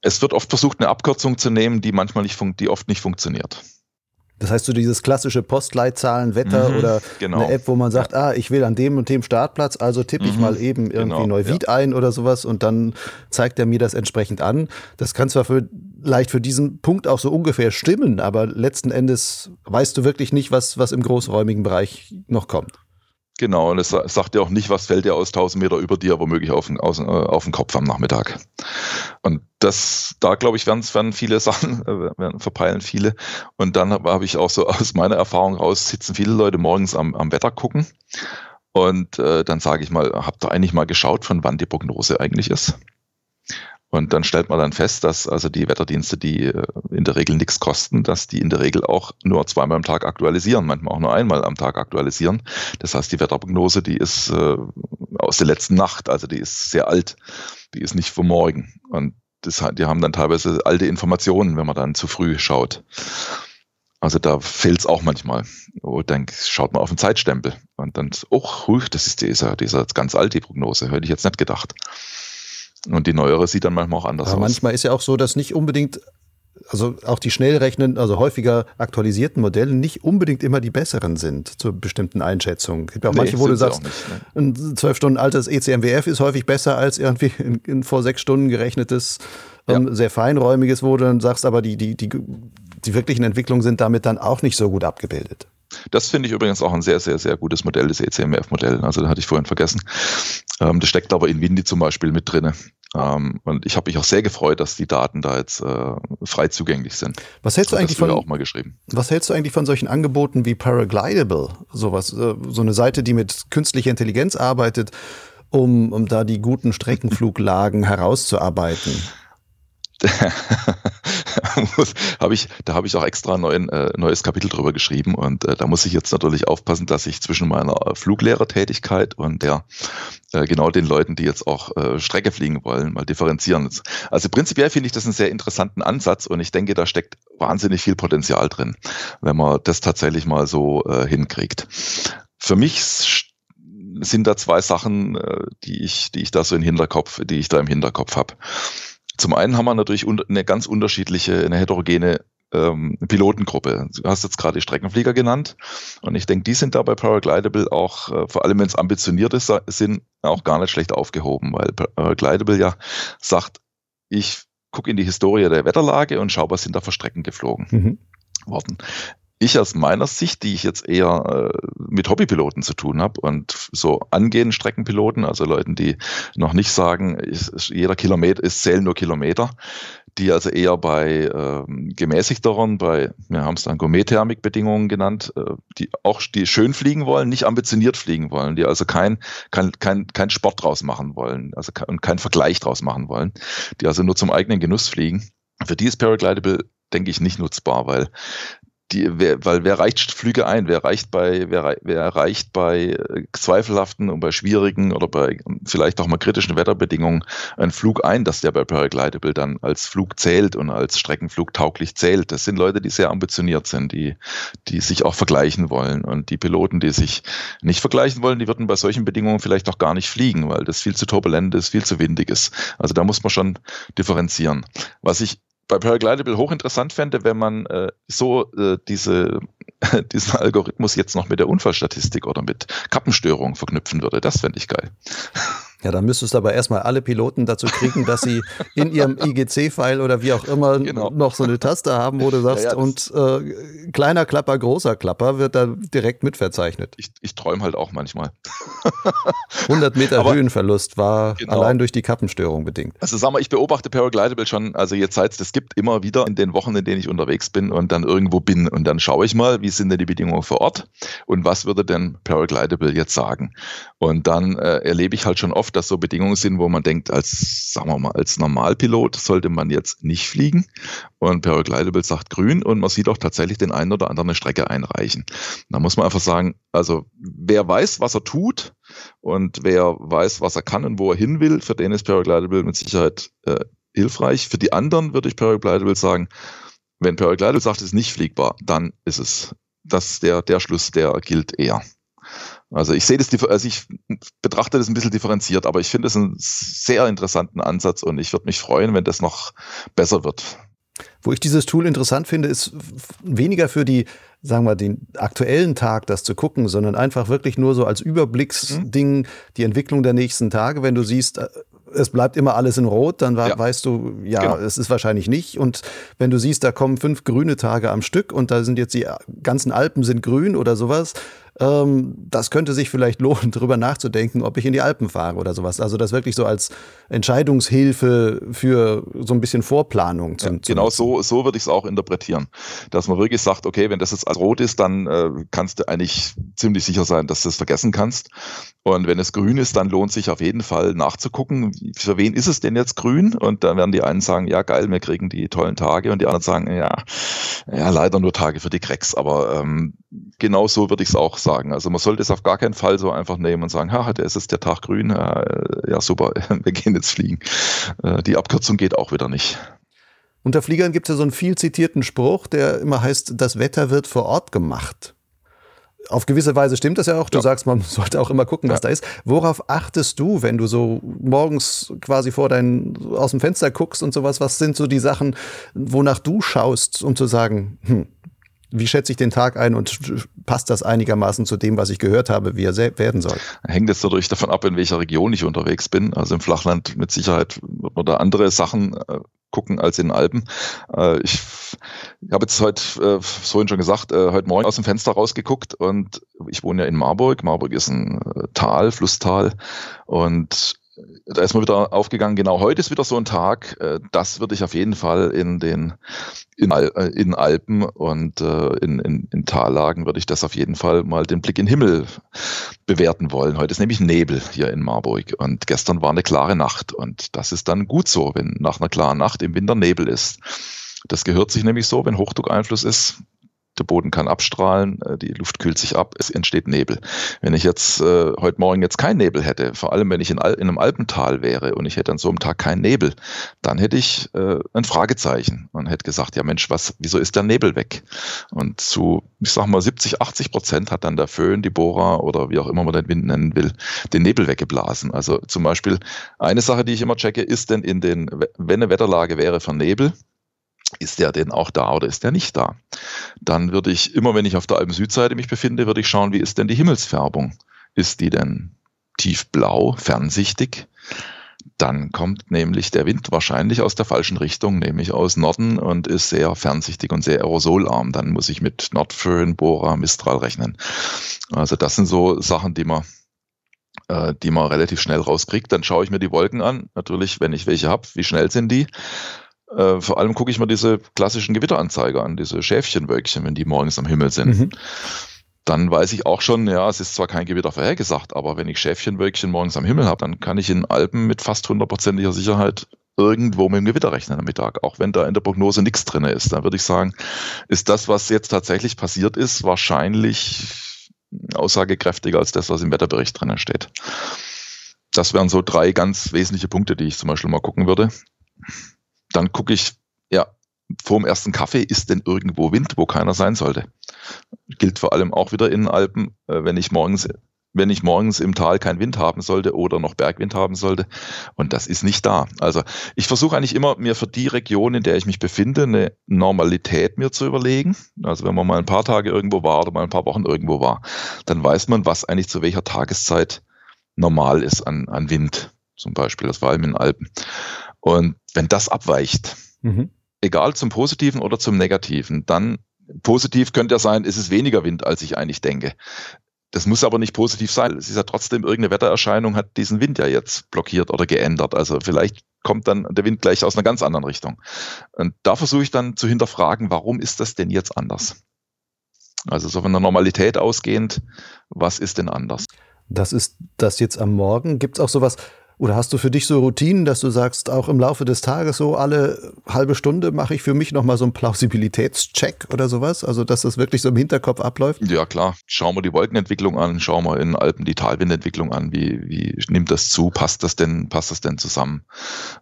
es wird oft versucht, eine Abkürzung zu nehmen, die manchmal nicht, die oft nicht funktioniert. Das heißt, so dieses klassische Postleitzahlen, Wetter mhm, oder genau. eine App, wo man sagt, ah, ich will an dem und dem Startplatz, also tippe ich mhm, mal eben irgendwie genau, Neuwied ja. ein oder sowas und dann zeigt er mir das entsprechend an. Das kann zwar für, leicht für diesen Punkt auch so ungefähr stimmen, aber letzten Endes weißt du wirklich nicht, was, was im großräumigen Bereich noch kommt. Genau, und es sagt dir auch nicht, was fällt dir aus 1000 Meter über dir womöglich auf den, aus, äh, auf den Kopf am Nachmittag. Und das, da glaube ich, werden, werden viele (laughs) Sachen, äh, werden, verpeilen viele. Und dann habe hab ich auch so aus meiner Erfahrung raus, sitzen viele Leute morgens am, am Wetter gucken. Und äh, dann sage ich mal, habt ihr eigentlich mal geschaut, von wann die Prognose eigentlich ist? Und dann stellt man dann fest, dass also die Wetterdienste, die äh, in der Regel nichts kosten, dass die in der Regel auch nur zweimal am Tag aktualisieren, manchmal auch nur einmal am Tag aktualisieren. Das heißt, die Wetterprognose, die ist äh, aus der letzten Nacht, also die ist sehr alt, die ist nicht vom Morgen. Und das, die haben dann teilweise alte Informationen, wenn man dann zu früh schaut. Also da fehlt es auch manchmal. Und dann schaut man auf den Zeitstempel und dann, oh, das ist dieser, dieser ganz alte Prognose, hätte ich jetzt nicht gedacht. Und die neuere sieht dann manchmal auch anders Aber aus. Manchmal ist ja auch so, dass nicht unbedingt, also auch die schnell rechnen, also häufiger aktualisierten Modelle nicht unbedingt immer die besseren sind zur bestimmten Einschätzung. Es gibt auch nee, manche, wo du sagst, nicht, ne? ein zwölf Stunden altes ECMWF ist häufig besser als irgendwie in, in vor sechs Stunden gerechnetes, ähm, ja. sehr feinräumiges, wo du dann sagst, aber die, die, die, die wirklichen Entwicklungen sind damit dann auch nicht so gut abgebildet. Das finde ich übrigens auch ein sehr, sehr, sehr gutes Modell, das ECMF-Modell. Also, da hatte ich vorhin vergessen. Ähm, das steckt aber in Windy zum Beispiel mit drin. Ähm, und ich habe mich auch sehr gefreut, dass die Daten da jetzt äh, frei zugänglich sind. Was hältst du eigentlich von auch mal geschrieben? Was hältst du eigentlich von solchen Angeboten wie Paraglidable? Sowas, äh, so eine Seite, die mit künstlicher Intelligenz arbeitet, um, um da die guten Streckenfluglagen (laughs) herauszuarbeiten. (laughs) hab ich, da habe ich auch extra ein neuen, äh, neues Kapitel drüber geschrieben und äh, da muss ich jetzt natürlich aufpassen, dass ich zwischen meiner Fluglehrertätigkeit und der äh, genau den Leuten, die jetzt auch äh, Strecke fliegen wollen, mal differenzieren. Also prinzipiell finde ich das einen sehr interessanten Ansatz und ich denke, da steckt wahnsinnig viel Potenzial drin, wenn man das tatsächlich mal so äh, hinkriegt. Für mich sind da zwei Sachen, die ich, die ich da so im Hinterkopf, die ich da im Hinterkopf habe. Zum einen haben wir natürlich eine ganz unterschiedliche, eine heterogene ähm, Pilotengruppe. Du hast jetzt gerade die Streckenflieger genannt und ich denke, die sind da bei Paraglidable auch, äh, vor allem wenn es ambitioniert ist, sind, auch gar nicht schlecht aufgehoben, weil Paraglidable ja sagt, ich gucke in die Historie der Wetterlage und schaue, was sind da für Strecken geflogen mhm. worden ich aus meiner Sicht, die ich jetzt eher äh, mit Hobbypiloten zu tun habe und so angehenden Streckenpiloten, also Leuten, die noch nicht sagen, ist, jeder Kilometer ist zählen nur Kilometer, die also eher bei ähm, gemäßigteren, bei, wir haben es dann Gourmet-Thermik-Bedingungen genannt, äh, die auch die schön fliegen wollen, nicht ambitioniert fliegen wollen, die also kein, kein, kein, kein Sport draus machen wollen, also kein, keinen Vergleich draus machen wollen, die also nur zum eigenen Genuss fliegen. Für die ist Paraglidable denke ich, nicht nutzbar, weil die, wer, weil wer reicht Flüge ein? Wer reicht bei, wer, wer reicht bei äh, zweifelhaften und bei schwierigen oder bei vielleicht auch mal kritischen Wetterbedingungen einen Flug ein, dass der bei Paraglidable dann als Flug zählt und als Streckenflug tauglich zählt? Das sind Leute, die sehr ambitioniert sind, die, die sich auch vergleichen wollen. Und die Piloten, die sich nicht vergleichen wollen, die würden bei solchen Bedingungen vielleicht auch gar nicht fliegen, weil das viel zu turbulent ist, viel zu windig ist. Also da muss man schon differenzieren. Was ich bei Paraglidable hochinteressant fände, wenn man äh, so äh, diese, (laughs) diesen Algorithmus jetzt noch mit der Unfallstatistik oder mit Kappenstörungen verknüpfen würde. Das fände ich geil. Ja, dann müsstest du aber erstmal alle Piloten dazu kriegen, dass sie in ihrem (laughs) IGC-File oder wie auch immer genau. noch so eine Taste haben, wo du sagst, ja, ja, und äh, kleiner Klapper, großer Klapper wird da direkt mitverzeichnet. Ich, ich träume halt auch manchmal. (laughs) 100 Meter aber, Höhenverlust war genau. allein durch die Kappenstörung bedingt. Also sag mal, ich beobachte Paraglidable schon, also jetzt seit es gibt, immer wieder in den Wochen, in denen ich unterwegs bin und dann irgendwo bin und dann schaue ich mal, wie sind denn die Bedingungen vor Ort und was würde denn Paraglidable jetzt sagen? Und dann äh, erlebe ich halt schon oft, dass so Bedingungen sind, wo man denkt, als, sagen wir mal, als Normalpilot sollte man jetzt nicht fliegen. Und Paraglidable sagt grün und man sieht auch tatsächlich den einen oder anderen eine Strecke einreichen. Da muss man einfach sagen, also wer weiß, was er tut und wer weiß, was er kann und wo er hin will, für den ist Paraglidable mit Sicherheit äh, hilfreich. Für die anderen würde ich Paraglidable sagen, wenn Paraglidable sagt, es ist nicht fliegbar, dann ist es. Das der, der Schluss, der gilt eher. Also ich sehe das, also ich betrachte das ein bisschen differenziert, aber ich finde es einen sehr interessanten Ansatz und ich würde mich freuen, wenn das noch besser wird. Wo ich dieses Tool interessant finde, ist weniger für die, sagen wir, den aktuellen Tag das zu gucken, sondern einfach wirklich nur so als Überblicksding mhm. die Entwicklung der nächsten Tage. Wenn du siehst, äh, es bleibt immer alles in Rot, dann ja. weißt du, ja, genau. es ist wahrscheinlich nicht. Und wenn du siehst, da kommen fünf grüne Tage am Stück und da sind jetzt die ganzen Alpen sind grün oder sowas, ähm, das könnte sich vielleicht lohnen, (laughs) darüber nachzudenken, ob ich in die Alpen fahre oder sowas. Also das wirklich so als Entscheidungshilfe für so ein bisschen Vorplanung. Zu, ja, genau so, so würde ich es auch interpretieren. Dass man wirklich sagt, okay, wenn das jetzt als rot ist, dann äh, kannst du eigentlich ziemlich sicher sein, dass du es vergessen kannst. Und wenn es grün ist, dann lohnt sich auf jeden Fall nachzugucken, für wen ist es denn jetzt grün? Und dann werden die einen sagen, ja geil, wir kriegen die tollen Tage. Und die anderen sagen, ja, ja leider nur Tage für die Cracks. Aber ähm, genau so würde ich es auch sagen. Also man sollte es auf gar keinen Fall so einfach nehmen und sagen, ha, es ist der Tag grün, äh, ja super, (laughs) wir gehen jetzt fliegen. Äh, die Abkürzung geht auch wieder nicht. Unter Fliegern gibt es ja so einen viel zitierten Spruch, der immer heißt, das Wetter wird vor Ort gemacht auf gewisse Weise stimmt das ja auch. Du ja. sagst, man (laughs) sollte auch immer gucken, was ja. da ist. Worauf achtest du, wenn du so morgens quasi vor dein, aus dem Fenster guckst und sowas? Was sind so die Sachen, wonach du schaust, um zu sagen, hm, wie schätze ich den Tag ein und passt das einigermaßen zu dem, was ich gehört habe, wie er werden soll? Hängt es dadurch davon ab, in welcher Region ich unterwegs bin. Also im Flachland mit Sicherheit wird man da andere Sachen äh, gucken als in den Alpen. Äh, ich habe jetzt heute, äh, vorhin schon gesagt, äh, heute Morgen aus dem Fenster rausgeguckt und ich wohne ja in Marburg. Marburg ist ein Tal, Flusstal und da ist mir wieder aufgegangen, genau heute ist wieder so ein Tag, äh, das würde ich auf jeden Fall in den in, äh, in Alpen und äh, in, in, in Tallagen würde ich das auf jeden Fall mal den Blick in den Himmel bewerten wollen. Heute ist nämlich Nebel hier in Marburg und gestern war eine klare Nacht und das ist dann gut so, wenn nach einer klaren Nacht im Winter Nebel ist. Das gehört sich nämlich so, wenn Hochdruckeinfluss ist, der Boden kann abstrahlen, äh, die Luft kühlt sich ab, es entsteht Nebel. Wenn ich jetzt äh, heute Morgen jetzt keinen Nebel hätte, vor allem wenn ich in, Al in einem Alpental wäre und ich hätte an so einem Tag keinen Nebel, dann hätte ich äh, ein Fragezeichen. Man hätte gesagt, ja Mensch, was, wieso ist der Nebel weg? Und zu, ich sag mal, 70, 80 Prozent hat dann der Föhn, die Bohrer oder wie auch immer man den Wind nennen will, den Nebel weggeblasen. Also zum Beispiel eine Sache, die ich immer checke, ist denn in den, wenn eine Wetterlage wäre für Nebel, ist der denn auch da oder ist der nicht da? Dann würde ich immer, wenn ich auf der Alpen-Südseite mich befinde, würde ich schauen, wie ist denn die Himmelsfärbung? Ist die denn tiefblau, fernsichtig? Dann kommt nämlich der Wind wahrscheinlich aus der falschen Richtung, nämlich aus Norden und ist sehr fernsichtig und sehr aerosolarm. Dann muss ich mit Nordföhn, Bora, Mistral rechnen. Also das sind so Sachen, die man äh, die man relativ schnell rauskriegt. Dann schaue ich mir die Wolken an. Natürlich, wenn ich welche habe, wie schnell sind die? Äh, vor allem gucke ich mir diese klassischen Gewitteranzeiger an, diese Schäfchenwölkchen, wenn die morgens am Himmel sind. Mhm. Dann weiß ich auch schon, ja, es ist zwar kein Gewitter vorhergesagt, aber wenn ich Schäfchenwölkchen morgens am Himmel habe, dann kann ich in Alpen mit fast hundertprozentiger Sicherheit irgendwo mit dem Gewitter rechnen am Mittag, auch wenn da in der Prognose nichts drin ist. Dann würde ich sagen, ist das, was jetzt tatsächlich passiert ist, wahrscheinlich aussagekräftiger als das, was im Wetterbericht drinnen steht. Das wären so drei ganz wesentliche Punkte, die ich zum Beispiel mal gucken würde dann gucke ich, ja, vor dem ersten Kaffee ist denn irgendwo Wind, wo keiner sein sollte. Gilt vor allem auch wieder in den Alpen, äh, wenn ich morgens wenn ich morgens im Tal keinen Wind haben sollte oder noch Bergwind haben sollte. Und das ist nicht da. Also ich versuche eigentlich immer, mir für die Region, in der ich mich befinde, eine Normalität mir zu überlegen. Also wenn man mal ein paar Tage irgendwo war oder mal ein paar Wochen irgendwo war, dann weiß man, was eigentlich zu welcher Tageszeit normal ist an, an Wind zum Beispiel. Das war allem in den Alpen. Und wenn das abweicht, mhm. egal zum Positiven oder zum Negativen, dann positiv könnte ja sein, ist es weniger Wind, als ich eigentlich denke. Das muss aber nicht positiv sein. Es ist ja trotzdem irgendeine Wettererscheinung, hat diesen Wind ja jetzt blockiert oder geändert. Also vielleicht kommt dann der Wind gleich aus einer ganz anderen Richtung. Und da versuche ich dann zu hinterfragen, warum ist das denn jetzt anders? Also so von der Normalität ausgehend, was ist denn anders? Das ist das jetzt am Morgen. Gibt es auch sowas, oder hast du für dich so Routinen, dass du sagst, auch im Laufe des Tages so alle halbe Stunde mache ich für mich nochmal so einen Plausibilitätscheck oder sowas? Also, dass das wirklich so im Hinterkopf abläuft? Ja, klar. Schauen wir die Wolkenentwicklung an, schauen wir in Alpen die Talwindentwicklung an. Wie, wie nimmt das zu? Passt das denn, passt das denn zusammen?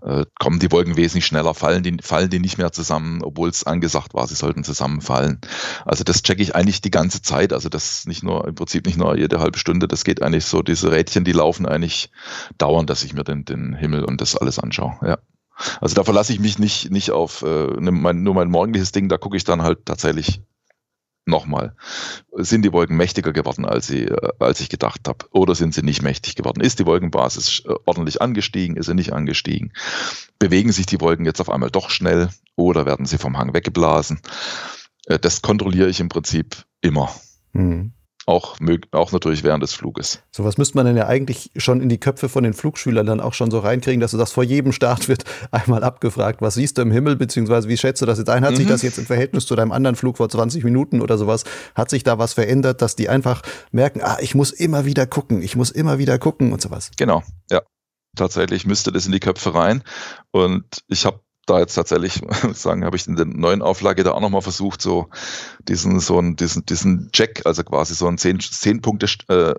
Äh, kommen die Wolken wesentlich schneller? Fallen die, fallen die nicht mehr zusammen, obwohl es angesagt war, sie sollten zusammenfallen? Also, das checke ich eigentlich die ganze Zeit. Also, das nicht nur, im Prinzip nicht nur jede halbe Stunde. Das geht eigentlich so, diese Rädchen, die laufen eigentlich dauernd, dass ich ich mir den, den Himmel und das alles anschaue. Ja. Also da verlasse ich mich nicht, nicht auf äh, ne, mein, nur mein morgendliches Ding, da gucke ich dann halt tatsächlich nochmal. Sind die Wolken mächtiger geworden, als, sie, äh, als ich gedacht habe? Oder sind sie nicht mächtig geworden? Ist die Wolkenbasis äh, ordentlich angestiegen? Ist sie nicht angestiegen? Bewegen sich die Wolken jetzt auf einmal doch schnell oder werden sie vom Hang weggeblasen? Äh, das kontrolliere ich im Prinzip immer. Mhm auch, auch natürlich während des Fluges. So was müsste man dann ja eigentlich schon in die Köpfe von den Flugschülern dann auch schon so reinkriegen, dass du das vor jedem Start wird (laughs) einmal abgefragt, was siehst du im Himmel, beziehungsweise wie schätzt du das jetzt ein? Hat mhm. sich das jetzt im Verhältnis zu deinem anderen Flug vor 20 Minuten oder sowas, hat sich da was verändert, dass die einfach merken, ah, ich muss immer wieder gucken, ich muss immer wieder gucken und sowas? Genau, ja. Tatsächlich müsste das in die Köpfe rein. Und ich habe da jetzt tatsächlich (laughs) sagen, habe ich in der neuen Auflage da auch nochmal versucht, so diesen, so einen, diesen, diesen Check, also quasi so einen zehn, zehn Punkte äh,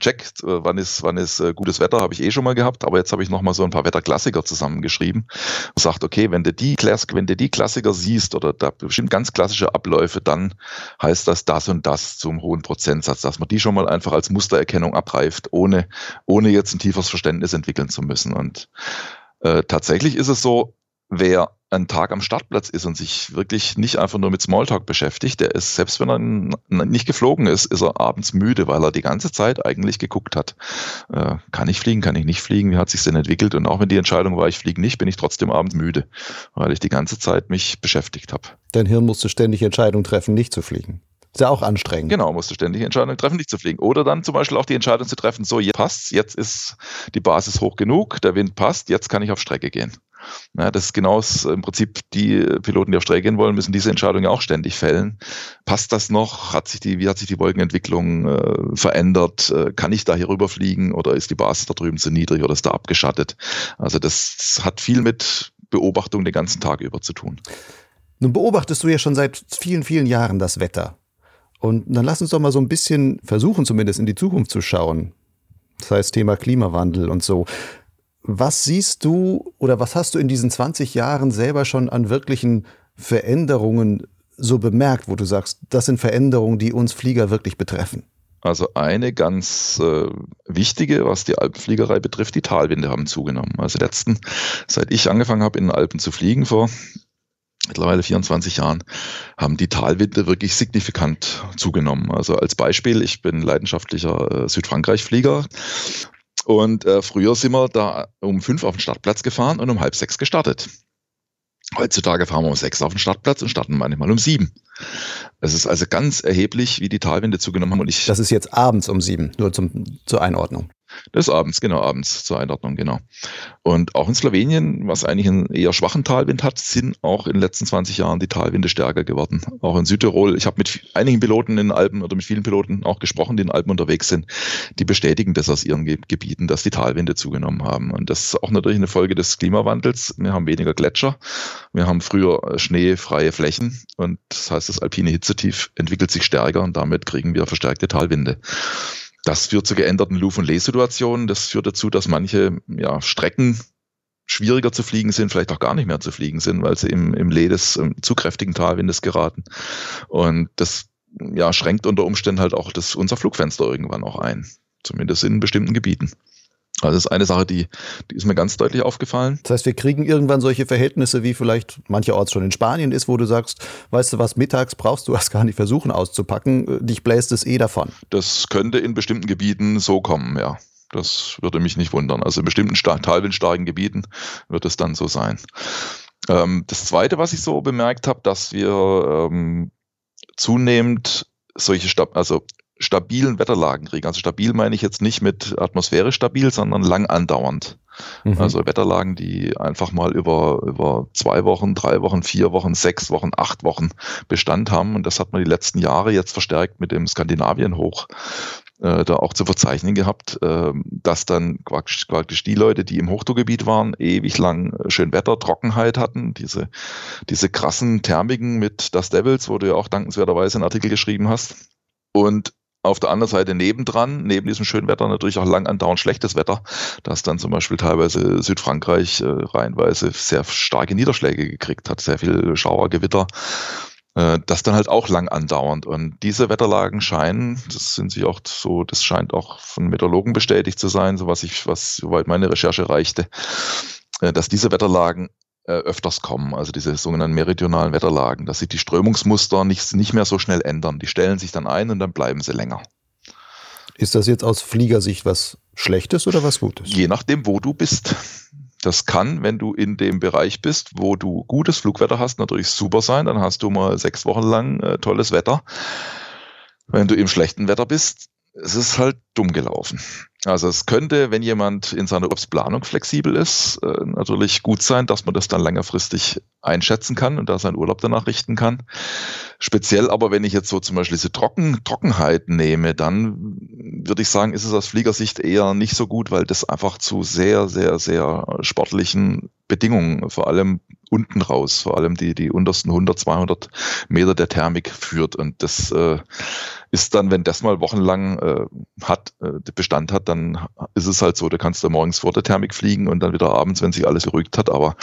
Check, äh, wann ist, wann ist äh, gutes Wetter, habe ich eh schon mal gehabt, aber jetzt habe ich nochmal so ein paar Wetterklassiker zusammengeschrieben und sagt, okay, wenn du die wenn du die Klassiker siehst oder da bestimmt ganz klassische Abläufe, dann heißt das das und das zum hohen Prozentsatz, dass man die schon mal einfach als Mustererkennung abgreift, ohne, ohne jetzt ein tieferes Verständnis entwickeln zu müssen. Und äh, tatsächlich ist es so, wer einen Tag am Startplatz ist und sich wirklich nicht einfach nur mit Smalltalk beschäftigt, der ist, selbst wenn er nicht geflogen ist, ist er abends müde, weil er die ganze Zeit eigentlich geguckt hat. Äh, kann ich fliegen, kann ich nicht fliegen, wie hat sich denn entwickelt? Und auch wenn die Entscheidung war, ich fliege nicht, bin ich trotzdem abends müde, weil ich die ganze Zeit mich beschäftigt habe. Dein Hirn musste ständig Entscheidungen treffen, nicht zu fliegen. Ist ja auch anstrengend. Genau, musst du ständig Entscheidungen treffen, nicht zu fliegen. Oder dann zum Beispiel auch die Entscheidung zu treffen, so, jetzt passt, jetzt ist die Basis hoch genug, der Wind passt, jetzt kann ich auf Strecke gehen. Ja, das ist genau im Prinzip die Piloten, die auf Strecke gehen wollen, müssen diese Entscheidung ja auch ständig fällen. Passt das noch? Hat sich die, wie hat sich die Wolkenentwicklung äh, verändert? Äh, kann ich da hier rüberfliegen oder ist die Basis da drüben zu niedrig oder ist da abgeschattet? Also das hat viel mit Beobachtung den ganzen Tag über zu tun. Nun beobachtest du ja schon seit vielen, vielen Jahren das Wetter. Und dann lass uns doch mal so ein bisschen versuchen, zumindest in die Zukunft zu schauen. Das heißt Thema Klimawandel und so. Was siehst du oder was hast du in diesen 20 Jahren selber schon an wirklichen Veränderungen so bemerkt, wo du sagst, das sind Veränderungen, die uns Flieger wirklich betreffen? Also eine ganz äh, wichtige, was die Alpenfliegerei betrifft, die Talwinde haben zugenommen. Also letzten, seit ich angefangen habe, in den Alpen zu fliegen vor mittlerweile 24 Jahren, haben die Talwinde wirklich signifikant zugenommen. Also als Beispiel, ich bin leidenschaftlicher äh, Südfrankreich-Flieger und äh, früher sind wir da um fünf auf den Startplatz gefahren und um halb sechs gestartet. Heutzutage fahren wir um sechs auf den Startplatz und starten manchmal um sieben. Es ist also ganz erheblich, wie die Talwinde zugenommen haben. Und ich das ist jetzt abends um sieben, nur zum, zur Einordnung. Das ist abends, genau, abends zur Einordnung, genau. Und auch in Slowenien, was eigentlich einen eher schwachen Talwind hat, sind auch in den letzten 20 Jahren die Talwinde stärker geworden. Auch in Südtirol, ich habe mit einigen Piloten in den Alpen oder mit vielen Piloten auch gesprochen, die in den Alpen unterwegs sind, die bestätigen das aus ihren Gebieten, dass die Talwinde zugenommen haben. Und das ist auch natürlich eine Folge des Klimawandels. Wir haben weniger Gletscher, wir haben früher schneefreie Flächen und das heißt, das alpine Hitzetief entwickelt sich stärker und damit kriegen wir verstärkte Talwinde. Das führt zu geänderten Luft- und Lehsituationen. Das führt dazu, dass manche ja, Strecken schwieriger zu fliegen sind, vielleicht auch gar nicht mehr zu fliegen sind, weil sie im, im Lee des um, zu kräftigen Talwindes geraten. Und das ja, schränkt unter Umständen halt auch das, unser Flugfenster irgendwann auch ein. Zumindest in bestimmten Gebieten. Also das ist eine Sache, die, die ist mir ganz deutlich aufgefallen. Das heißt, wir kriegen irgendwann solche Verhältnisse, wie vielleicht mancherorts schon in Spanien ist, wo du sagst, weißt du was, mittags brauchst du erst gar nicht versuchen auszupacken, dich bläst es eh davon. Das könnte in bestimmten Gebieten so kommen, ja. Das würde mich nicht wundern. Also in bestimmten teilwindstarken Gebieten wird es dann so sein. Ähm, das Zweite, was ich so bemerkt habe, dass wir ähm, zunehmend solche, Stab also stabilen Wetterlagen kriegen. Also stabil meine ich jetzt nicht mit atmosphärisch stabil, sondern lang andauernd. Mhm. Also Wetterlagen, die einfach mal über, über zwei Wochen, drei Wochen, vier Wochen, sechs Wochen, acht Wochen Bestand haben. Und das hat man die letzten Jahre jetzt verstärkt mit dem Skandinavien hoch äh, da auch zu verzeichnen gehabt, äh, dass dann praktisch die Leute, die im Hochdruckgebiet waren, ewig lang schön Wetter, Trockenheit hatten, diese, diese krassen Thermiken mit Das Devils, wo du ja auch dankenswerterweise einen Artikel geschrieben hast. Und auf der anderen Seite nebendran, neben diesem schönen Wetter natürlich auch lang andauernd schlechtes Wetter, dass dann zum Beispiel teilweise Südfrankreich äh, reihenweise sehr starke Niederschläge gekriegt hat, sehr viel Schauer, Gewitter, äh, das dann halt auch lang andauernd. Und diese Wetterlagen scheinen, das sind sie auch so, das scheint auch von Meteorologen bestätigt zu sein, so was ich, was soweit meine Recherche reichte, äh, dass diese Wetterlagen öfters kommen, also diese sogenannten meridionalen Wetterlagen, dass sich die Strömungsmuster nicht, nicht mehr so schnell ändern. Die stellen sich dann ein und dann bleiben sie länger. Ist das jetzt aus Fliegersicht was Schlechtes oder was Gutes? Je nachdem, wo du bist. Das kann, wenn du in dem Bereich bist, wo du gutes Flugwetter hast, natürlich super sein. Dann hast du mal sechs Wochen lang äh, tolles Wetter. Wenn du im schlechten Wetter bist, es ist halt dumm gelaufen. Also es könnte, wenn jemand in seiner Urlaubsplanung flexibel ist, äh, natürlich gut sein, dass man das dann längerfristig einschätzen kann und da seinen Urlaub danach richten kann. Speziell aber, wenn ich jetzt so zum Beispiel diese Trocken, Trockenheit nehme, dann würde ich sagen, ist es aus Fliegersicht eher nicht so gut, weil das einfach zu sehr, sehr, sehr sportlichen Bedingungen, vor allem unten raus, vor allem die, die untersten 100, 200 Meter der Thermik führt. Und das äh, ist dann, wenn das mal wochenlang äh, hat, äh, Bestand hat, dann ist es halt so, da kannst du morgens vor der Thermik fliegen und dann wieder abends, wenn sich alles beruhigt hat, aber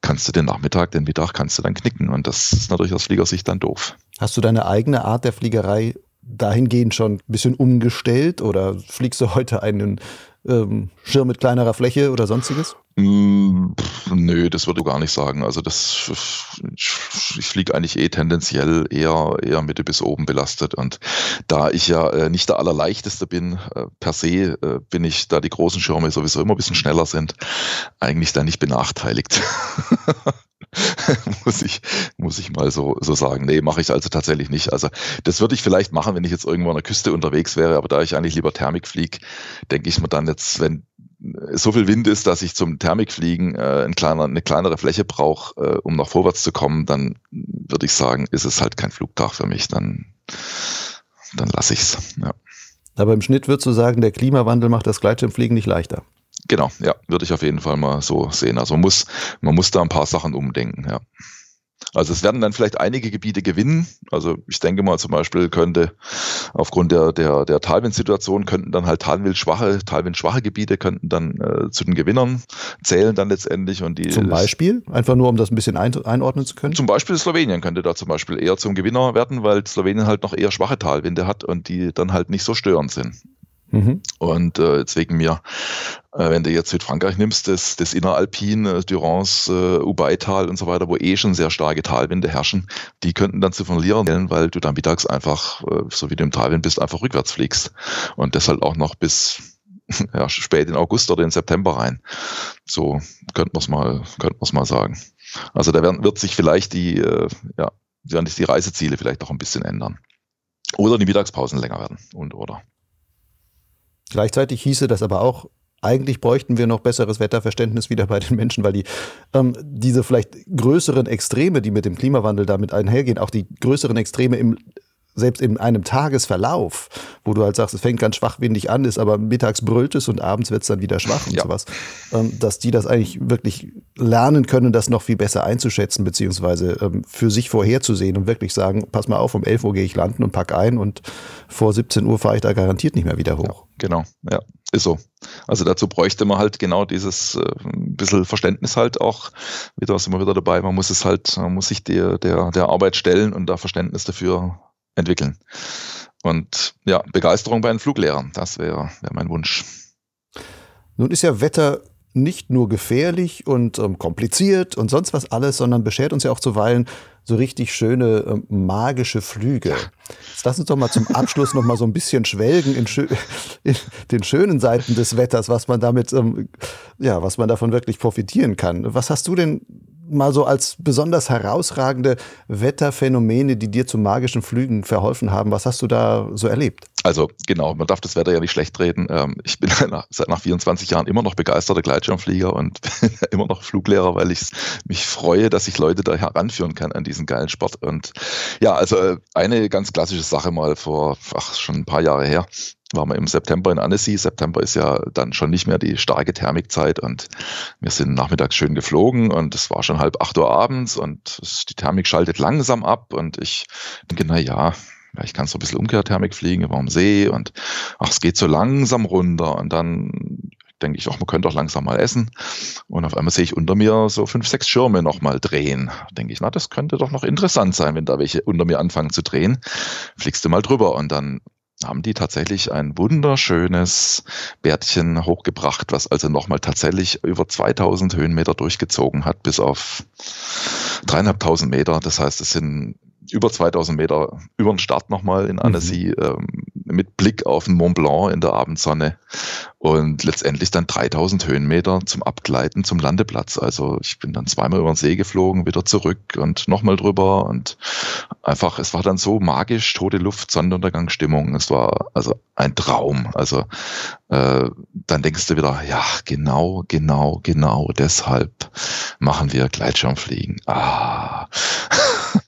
kannst du den Nachmittag, den Mittag kannst du dann knicken und das ist natürlich aus Fliegersicht dann doof. Hast du deine eigene Art der Fliegerei dahingehend schon ein bisschen umgestellt oder fliegst du heute einen ähm, Schirm mit kleinerer Fläche oder sonstiges? Mm, nö, das würde ich gar nicht sagen. Also das, ich fliege eigentlich eh tendenziell eher, eher Mitte bis oben belastet. Und da ich ja äh, nicht der allerleichteste bin, äh, per se äh, bin ich, da die großen Schirme sowieso immer ein bisschen schneller sind, eigentlich da nicht benachteiligt. (laughs) (laughs) muss ich, muss ich mal so, so sagen. Nee, mache ich also tatsächlich nicht. Also das würde ich vielleicht machen, wenn ich jetzt irgendwo an der Küste unterwegs wäre, aber da ich eigentlich lieber Thermik fliege, denke ich mir dann jetzt, wenn so viel Wind ist, dass ich zum Thermikfliegen äh, ein kleiner, eine kleinere Fläche brauche, äh, um nach vorwärts zu kommen, dann würde ich sagen, ist es halt kein Flugtag für mich. Dann, dann lasse ich es. Ja. Aber im Schnitt würdest du sagen, der Klimawandel macht das Gleitschirmfliegen nicht leichter. Genau, ja, würde ich auf jeden Fall mal so sehen. Also man muss, man muss da ein paar Sachen umdenken, ja. Also es werden dann vielleicht einige Gebiete gewinnen. Also ich denke mal zum Beispiel könnte aufgrund der, der, der Talwindsituation könnten dann halt Talwindschwache, Talwindschwache Gebiete könnten dann äh, zu den Gewinnern zählen dann letztendlich. Und die, zum Beispiel? Einfach nur, um das ein bisschen ein, einordnen zu können? Zum Beispiel Slowenien könnte da zum Beispiel eher zum Gewinner werden, weil Slowenien halt noch eher schwache Talwinde hat und die dann halt nicht so störend sind. Und äh, jetzt wegen mir, äh, wenn du jetzt Südfrankreich nimmst, das, das Inneralpin, äh, Durance, äh, Ubaital und so weiter, wo eh schon sehr starke Talwinde herrschen, die könnten dann zu Verlierern werden, weil du dann mittags einfach, äh, so wie du im Talwind bist, einfach rückwärts fliegst. Und deshalb auch noch bis (laughs) ja, spät in August oder in September rein. So könnte man es mal, könnte man mal sagen. Also da werden, wird sich vielleicht die, äh, ja, werden sich die Reiseziele vielleicht noch ein bisschen ändern. Oder die Mittagspausen länger werden und oder. Gleichzeitig hieße das aber auch, eigentlich bräuchten wir noch besseres Wetterverständnis wieder bei den Menschen, weil die ähm, diese vielleicht größeren Extreme, die mit dem Klimawandel damit einhergehen, auch die größeren Extreme im selbst in einem Tagesverlauf, wo du halt sagst, es fängt ganz schwachwindig an, ist aber mittags brüllt es und abends wird es dann wieder schwach und ja. sowas, ähm, dass die das eigentlich wirklich lernen können, das noch viel besser einzuschätzen, beziehungsweise ähm, für sich vorherzusehen und wirklich sagen, pass mal auf, um 11 Uhr gehe ich landen und pack ein und vor 17 Uhr fahre ich da garantiert nicht mehr wieder hoch. Ja, genau, ja, ist so. Also dazu bräuchte man halt genau dieses äh, bisschen Verständnis halt auch, wieder sind wir wieder dabei, man muss es halt, man muss sich der, der, der Arbeit stellen und da Verständnis dafür entwickeln. Und ja, Begeisterung bei den Fluglehrern, das wäre wär mein Wunsch. Nun ist ja Wetter nicht nur gefährlich und ähm, kompliziert und sonst was alles, sondern beschert uns ja auch zuweilen so richtig schöne ähm, magische Flüge. Jetzt lass uns doch mal zum Abschluss noch mal so ein bisschen schwelgen in, schö in den schönen Seiten des Wetters, was man damit, ähm, ja, was man davon wirklich profitieren kann. Was hast du denn mal so als besonders herausragende Wetterphänomene, die dir zu magischen Flügen verholfen haben. Was hast du da so erlebt? Also genau, man darf das Wetter ja nicht schlecht reden. Ähm, ich bin (laughs) seit nach 24 Jahren immer noch begeisterter Gleitschirmflieger und (laughs) immer noch Fluglehrer, weil ich mich freue, dass ich Leute da heranführen kann an diesen geilen Sport. Und ja, also äh, eine ganz klassische Sache mal vor, ach, schon ein paar Jahre her waren wir im September in Annecy. September ist ja dann schon nicht mehr die starke Thermikzeit und wir sind nachmittags schön geflogen und es war schon halb acht Uhr abends und die Thermik schaltet langsam ab und ich denke, na ja, ich kann so ein bisschen Umkehrthermik fliegen über dem See und ach, es geht so langsam runter und dann denke ich, ach, man könnte doch langsam mal essen. Und auf einmal sehe ich unter mir so fünf, sechs Schirme nochmal drehen. Denke ich, na, das könnte doch noch interessant sein, wenn da welche unter mir anfangen zu drehen. Fliegst du mal drüber und dann haben die tatsächlich ein wunderschönes Bärtchen hochgebracht, was also nochmal tatsächlich über 2000 Höhenmeter durchgezogen hat, bis auf dreieinhalbtausend Meter. Das heißt, es sind über 2000 Meter über den Start nochmal in Annecy mhm. ähm, mit Blick auf den Mont Blanc in der Abendsonne und letztendlich dann 3000 Höhenmeter zum Abgleiten zum Landeplatz. Also ich bin dann zweimal über den See geflogen, wieder zurück und nochmal drüber und einfach, es war dann so magisch, tote Luft, Sonnenuntergangsstimmung. Es war also ein Traum. Also äh, dann denkst du wieder, ja, genau, genau, genau deshalb machen wir Gleitschirmfliegen. Ah. (laughs)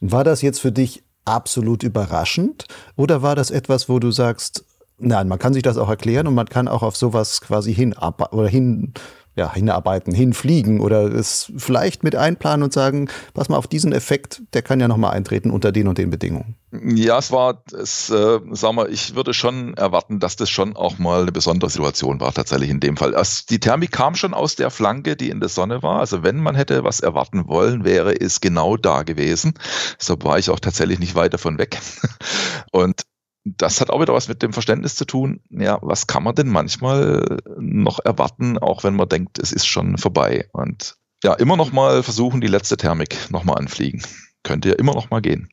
War das jetzt für dich absolut überraschend oder war das etwas, wo du sagst, nein, man kann sich das auch erklären und man kann auch auf sowas quasi hin oder hin ja, hinarbeiten, hinfliegen oder es vielleicht mit einplanen und sagen, pass mal auf diesen Effekt, der kann ja nochmal eintreten unter den und den Bedingungen. Ja, es war, es, äh, sag mal, ich würde schon erwarten, dass das schon auch mal eine besondere Situation war, tatsächlich in dem Fall. Also die Thermik kam schon aus der Flanke, die in der Sonne war. Also wenn man hätte was erwarten wollen, wäre es genau da gewesen. So war ich auch tatsächlich nicht weit davon weg. (laughs) Und das hat auch wieder was mit dem Verständnis zu tun. Ja, was kann man denn manchmal noch erwarten, auch wenn man denkt, es ist schon vorbei? Und ja, immer noch mal versuchen, die letzte Thermik noch mal anfliegen. Könnte ja immer noch mal gehen.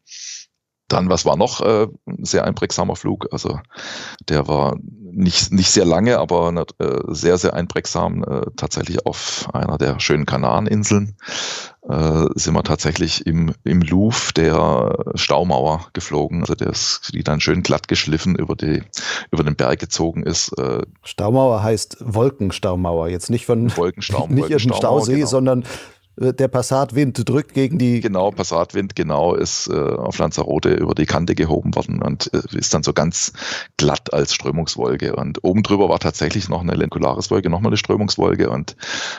Dann, was war noch äh, sehr einprägsamer Flug? Also der war nicht, nicht sehr lange, aber äh, sehr, sehr einprägsam. Äh, tatsächlich auf einer der schönen Kanareninseln äh, sind wir tatsächlich im, im Louvre der Staumauer geflogen, also der ist, die dann schön glatt geschliffen über, die, über den Berg gezogen ist. Äh, Staumauer heißt Wolkenstaumauer, jetzt nicht von Wolkenstaum, (laughs) nicht irgendein Stausee, genau. sondern der Passatwind drückt gegen die. Genau, Passatwind, genau, ist äh, auf Lanzarote über die Kante gehoben worden und äh, ist dann so ganz glatt als Strömungswolke. Und oben drüber war tatsächlich noch eine Lenkulariswolke, nochmal eine Strömungswolke und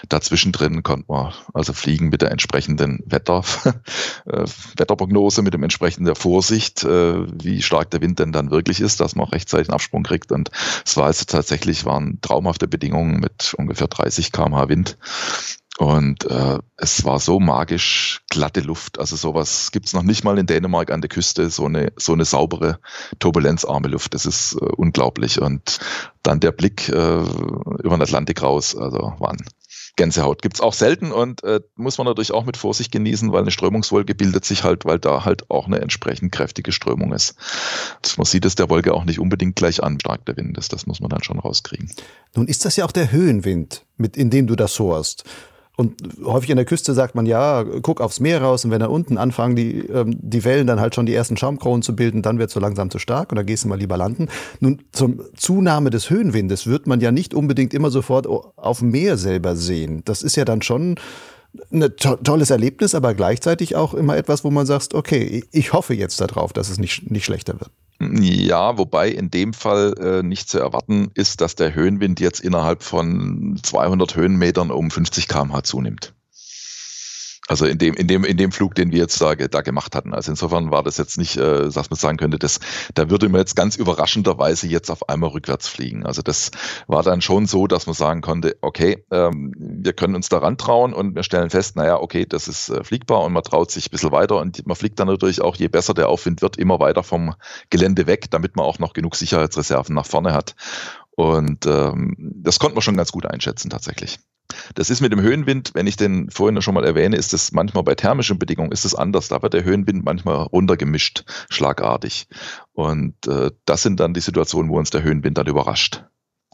dazwischen drin konnte man also fliegen mit der entsprechenden Wetter, (laughs) äh, Wetterprognose, mit dem entsprechenden Vorsicht, äh, wie stark der Wind denn dann wirklich ist, dass man auch rechtzeitig einen Absprung kriegt. Und es war also tatsächlich, waren traumhafte Bedingungen mit ungefähr 30 km/h Wind. Und äh, es war so magisch glatte Luft. Also sowas gibt's noch nicht mal in Dänemark an der Küste, so eine, so eine saubere, turbulenzarme Luft. Das ist äh, unglaublich. Und dann der Blick äh, über den Atlantik raus, also Wahnsinn. Gänsehaut gibt's auch selten und äh, muss man natürlich auch mit Vorsicht genießen, weil eine Strömungswolke bildet sich halt, weil da halt auch eine entsprechend kräftige Strömung ist. Das, man sieht es der Wolke auch nicht unbedingt gleich an, stark der Wind ist. Das muss man dann schon rauskriegen. Nun ist das ja auch der Höhenwind, mit in dem du das sohrst. Und häufig an der Küste sagt man, ja, guck aufs Meer raus und wenn da unten anfangen, die, ähm, die Wellen dann halt schon die ersten Schaumkronen zu bilden, dann wird es so langsam zu stark und dann gehst du mal lieber landen. Nun, zum Zunahme des Höhenwindes wird man ja nicht unbedingt immer sofort auf dem Meer selber sehen. Das ist ja dann schon ein to tolles Erlebnis, aber gleichzeitig auch immer etwas, wo man sagt, okay, ich hoffe jetzt darauf, dass es nicht, nicht schlechter wird. Ja, wobei in dem Fall äh, nicht zu erwarten ist, dass der Höhenwind jetzt innerhalb von 200 Höhenmetern um 50 km/h zunimmt. Also in dem, in dem, in dem Flug, den wir jetzt da, da gemacht hatten. Also insofern war das jetzt nicht, äh, dass man sagen könnte, das, da würde man jetzt ganz überraschenderweise jetzt auf einmal rückwärts fliegen. Also das war dann schon so, dass man sagen konnte, okay, ähm, wir können uns daran trauen und wir stellen fest, naja, okay, das ist äh, fliegbar und man traut sich ein bisschen weiter und man fliegt dann natürlich auch, je besser der Aufwind wird, immer weiter vom Gelände weg, damit man auch noch genug Sicherheitsreserven nach vorne hat. Und ähm, das konnte man schon ganz gut einschätzen tatsächlich. Das ist mit dem Höhenwind, wenn ich den vorhin schon mal erwähne, ist das manchmal bei thermischen Bedingungen ist es anders. Da wird der Höhenwind manchmal runtergemischt, schlagartig. Und äh, das sind dann die Situationen, wo uns der Höhenwind dann überrascht.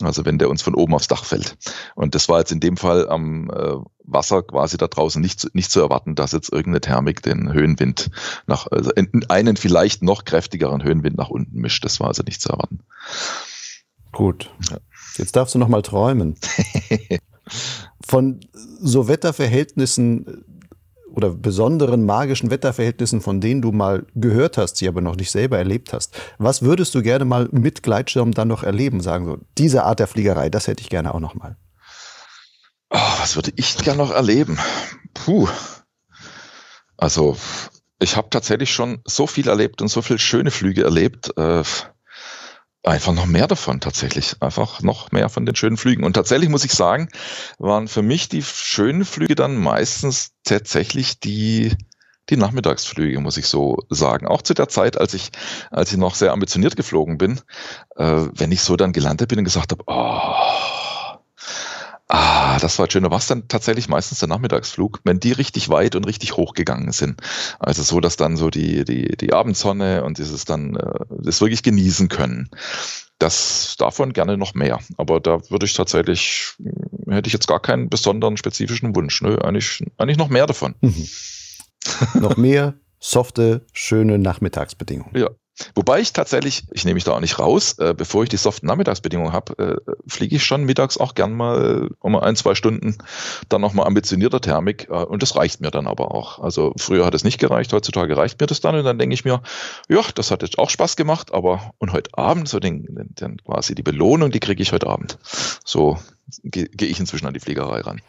Also wenn der uns von oben aufs Dach fällt. Und das war jetzt in dem Fall am äh, Wasser quasi da draußen nicht, nicht zu erwarten, dass jetzt irgendeine Thermik den Höhenwind nach, also einen vielleicht noch kräftigeren Höhenwind nach unten mischt. Das war also nicht zu erwarten. Gut. Ja. Jetzt darfst du noch mal träumen. (laughs) von so Wetterverhältnissen oder besonderen magischen Wetterverhältnissen, von denen du mal gehört hast, sie aber noch nicht selber erlebt hast. Was würdest du gerne mal mit Gleitschirm dann noch erleben? Sagen so, diese Art der Fliegerei, das hätte ich gerne auch noch mal. Oh, was würde ich gerne noch erleben? Puh. Also, ich habe tatsächlich schon so viel erlebt und so viele schöne Flüge erlebt. Äh, einfach noch mehr davon tatsächlich. Einfach noch mehr von den schönen Flügen. Und tatsächlich muss ich sagen, waren für mich die schönen Flüge dann meistens tatsächlich die, die Nachmittagsflüge, muss ich so sagen. Auch zu der Zeit, als ich, als ich noch sehr ambitioniert geflogen bin, äh, wenn ich so dann gelandet bin und gesagt habe, oh, Ah, das war schön. Da war es dann tatsächlich meistens der Nachmittagsflug, wenn die richtig weit und richtig hoch gegangen sind. Also so, dass dann so die, die, die Abendsonne und dieses dann äh, das wirklich genießen können. Das davon gerne noch mehr. Aber da würde ich tatsächlich, hm, hätte ich jetzt gar keinen besonderen spezifischen Wunsch. Nö, eigentlich, eigentlich noch mehr davon. Mhm. (laughs) noch mehr softe, schöne Nachmittagsbedingungen. Ja, Wobei ich tatsächlich, ich nehme mich da auch nicht raus, äh, bevor ich die soften Nachmittagsbedingungen habe, äh, fliege ich schon mittags auch gern mal um ein, zwei Stunden dann nochmal ambitionierter Thermik äh, und das reicht mir dann aber auch. Also früher hat es nicht gereicht, heutzutage reicht mir das dann und dann denke ich mir, ja, das hat jetzt auch Spaß gemacht, aber und heute Abend, so den, den, den quasi die Belohnung, die kriege ich heute Abend. So gehe geh ich inzwischen an die Fliegerei ran.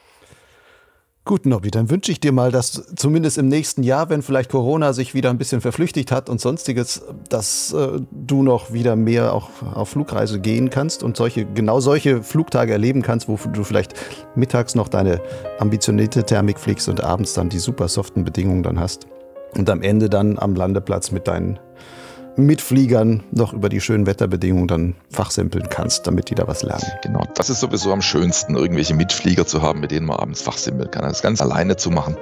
Gut, Nobby, dann wünsche ich dir mal, dass zumindest im nächsten Jahr, wenn vielleicht Corona sich wieder ein bisschen verflüchtigt hat und sonstiges, dass äh, du noch wieder mehr auch auf Flugreise gehen kannst und solche, genau solche Flugtage erleben kannst, wo du vielleicht mittags noch deine ambitionierte Thermik fliegst und abends dann die super soften Bedingungen dann hast. Und am Ende dann am Landeplatz mit deinen Mitfliegern noch über die schönen Wetterbedingungen dann fachsimpeln kannst, damit die da was lernen. Genau, das ist sowieso am schönsten, irgendwelche Mitflieger zu haben, mit denen man abends fachsimpeln kann. Das ganz alleine zu machen,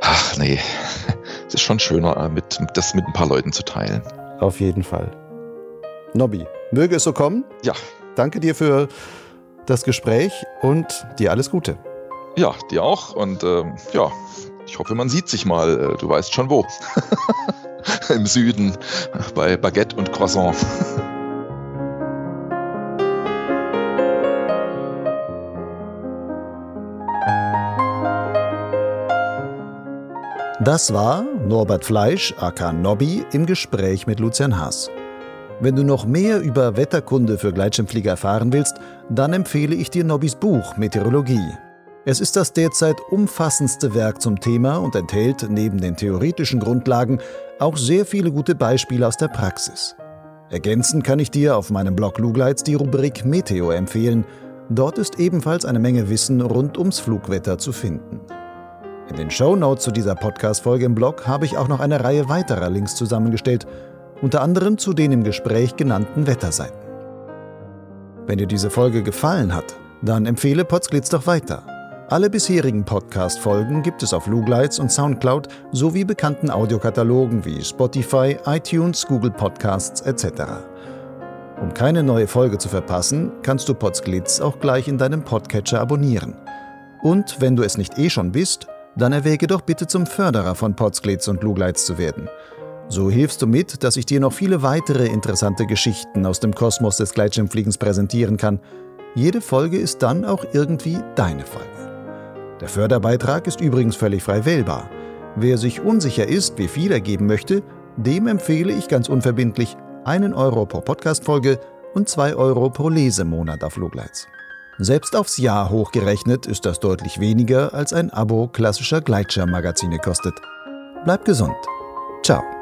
ach nee, es ist schon schöner, äh, mit, das mit ein paar Leuten zu teilen. Auf jeden Fall. Nobby, möge es so kommen. Ja. Danke dir für das Gespräch und dir alles Gute. Ja, dir auch und äh, ja, ich hoffe, man sieht sich mal. Äh, du weißt schon wo. (laughs) (laughs) im Süden bei Baguette und Croissant. Das war Norbert Fleisch, aka Nobby, im Gespräch mit Lucian Haas. Wenn du noch mehr über Wetterkunde für Gleitschirmflieger erfahren willst, dann empfehle ich dir Nobbys Buch Meteorologie. Es ist das derzeit umfassendste Werk zum Thema und enthält neben den theoretischen Grundlagen auch sehr viele gute Beispiele aus der Praxis. Ergänzend kann ich dir auf meinem Blog Lugleits die Rubrik Meteo empfehlen. Dort ist ebenfalls eine Menge Wissen rund ums Flugwetter zu finden. In den Show Notes zu dieser Podcast-Folge im Blog habe ich auch noch eine Reihe weiterer Links zusammengestellt, unter anderem zu den im Gespräch genannten Wetterseiten. Wenn dir diese Folge gefallen hat, dann empfehle Potsglitz doch weiter. Alle bisherigen Podcast-Folgen gibt es auf Lugleits und Soundcloud sowie bekannten Audiokatalogen wie Spotify, iTunes, Google Podcasts etc. Um keine neue Folge zu verpassen, kannst du Potsglitz auch gleich in deinem Podcatcher abonnieren. Und wenn du es nicht eh schon bist, dann erwäge doch bitte zum Förderer von Potsglitz und Lugleits zu werden. So hilfst du mit, dass ich dir noch viele weitere interessante Geschichten aus dem Kosmos des Gleitschirmfliegens präsentieren kann. Jede Folge ist dann auch irgendwie deine Folge. Der Förderbeitrag ist übrigens völlig frei wählbar. Wer sich unsicher ist, wie viel er geben möchte, dem empfehle ich ganz unverbindlich einen Euro pro Podcast-Folge und zwei Euro pro Lesemonat auf Lugleits. Selbst aufs Jahr hochgerechnet ist das deutlich weniger, als ein Abo klassischer Gleitschirmmagazine kostet. Bleib gesund. Ciao.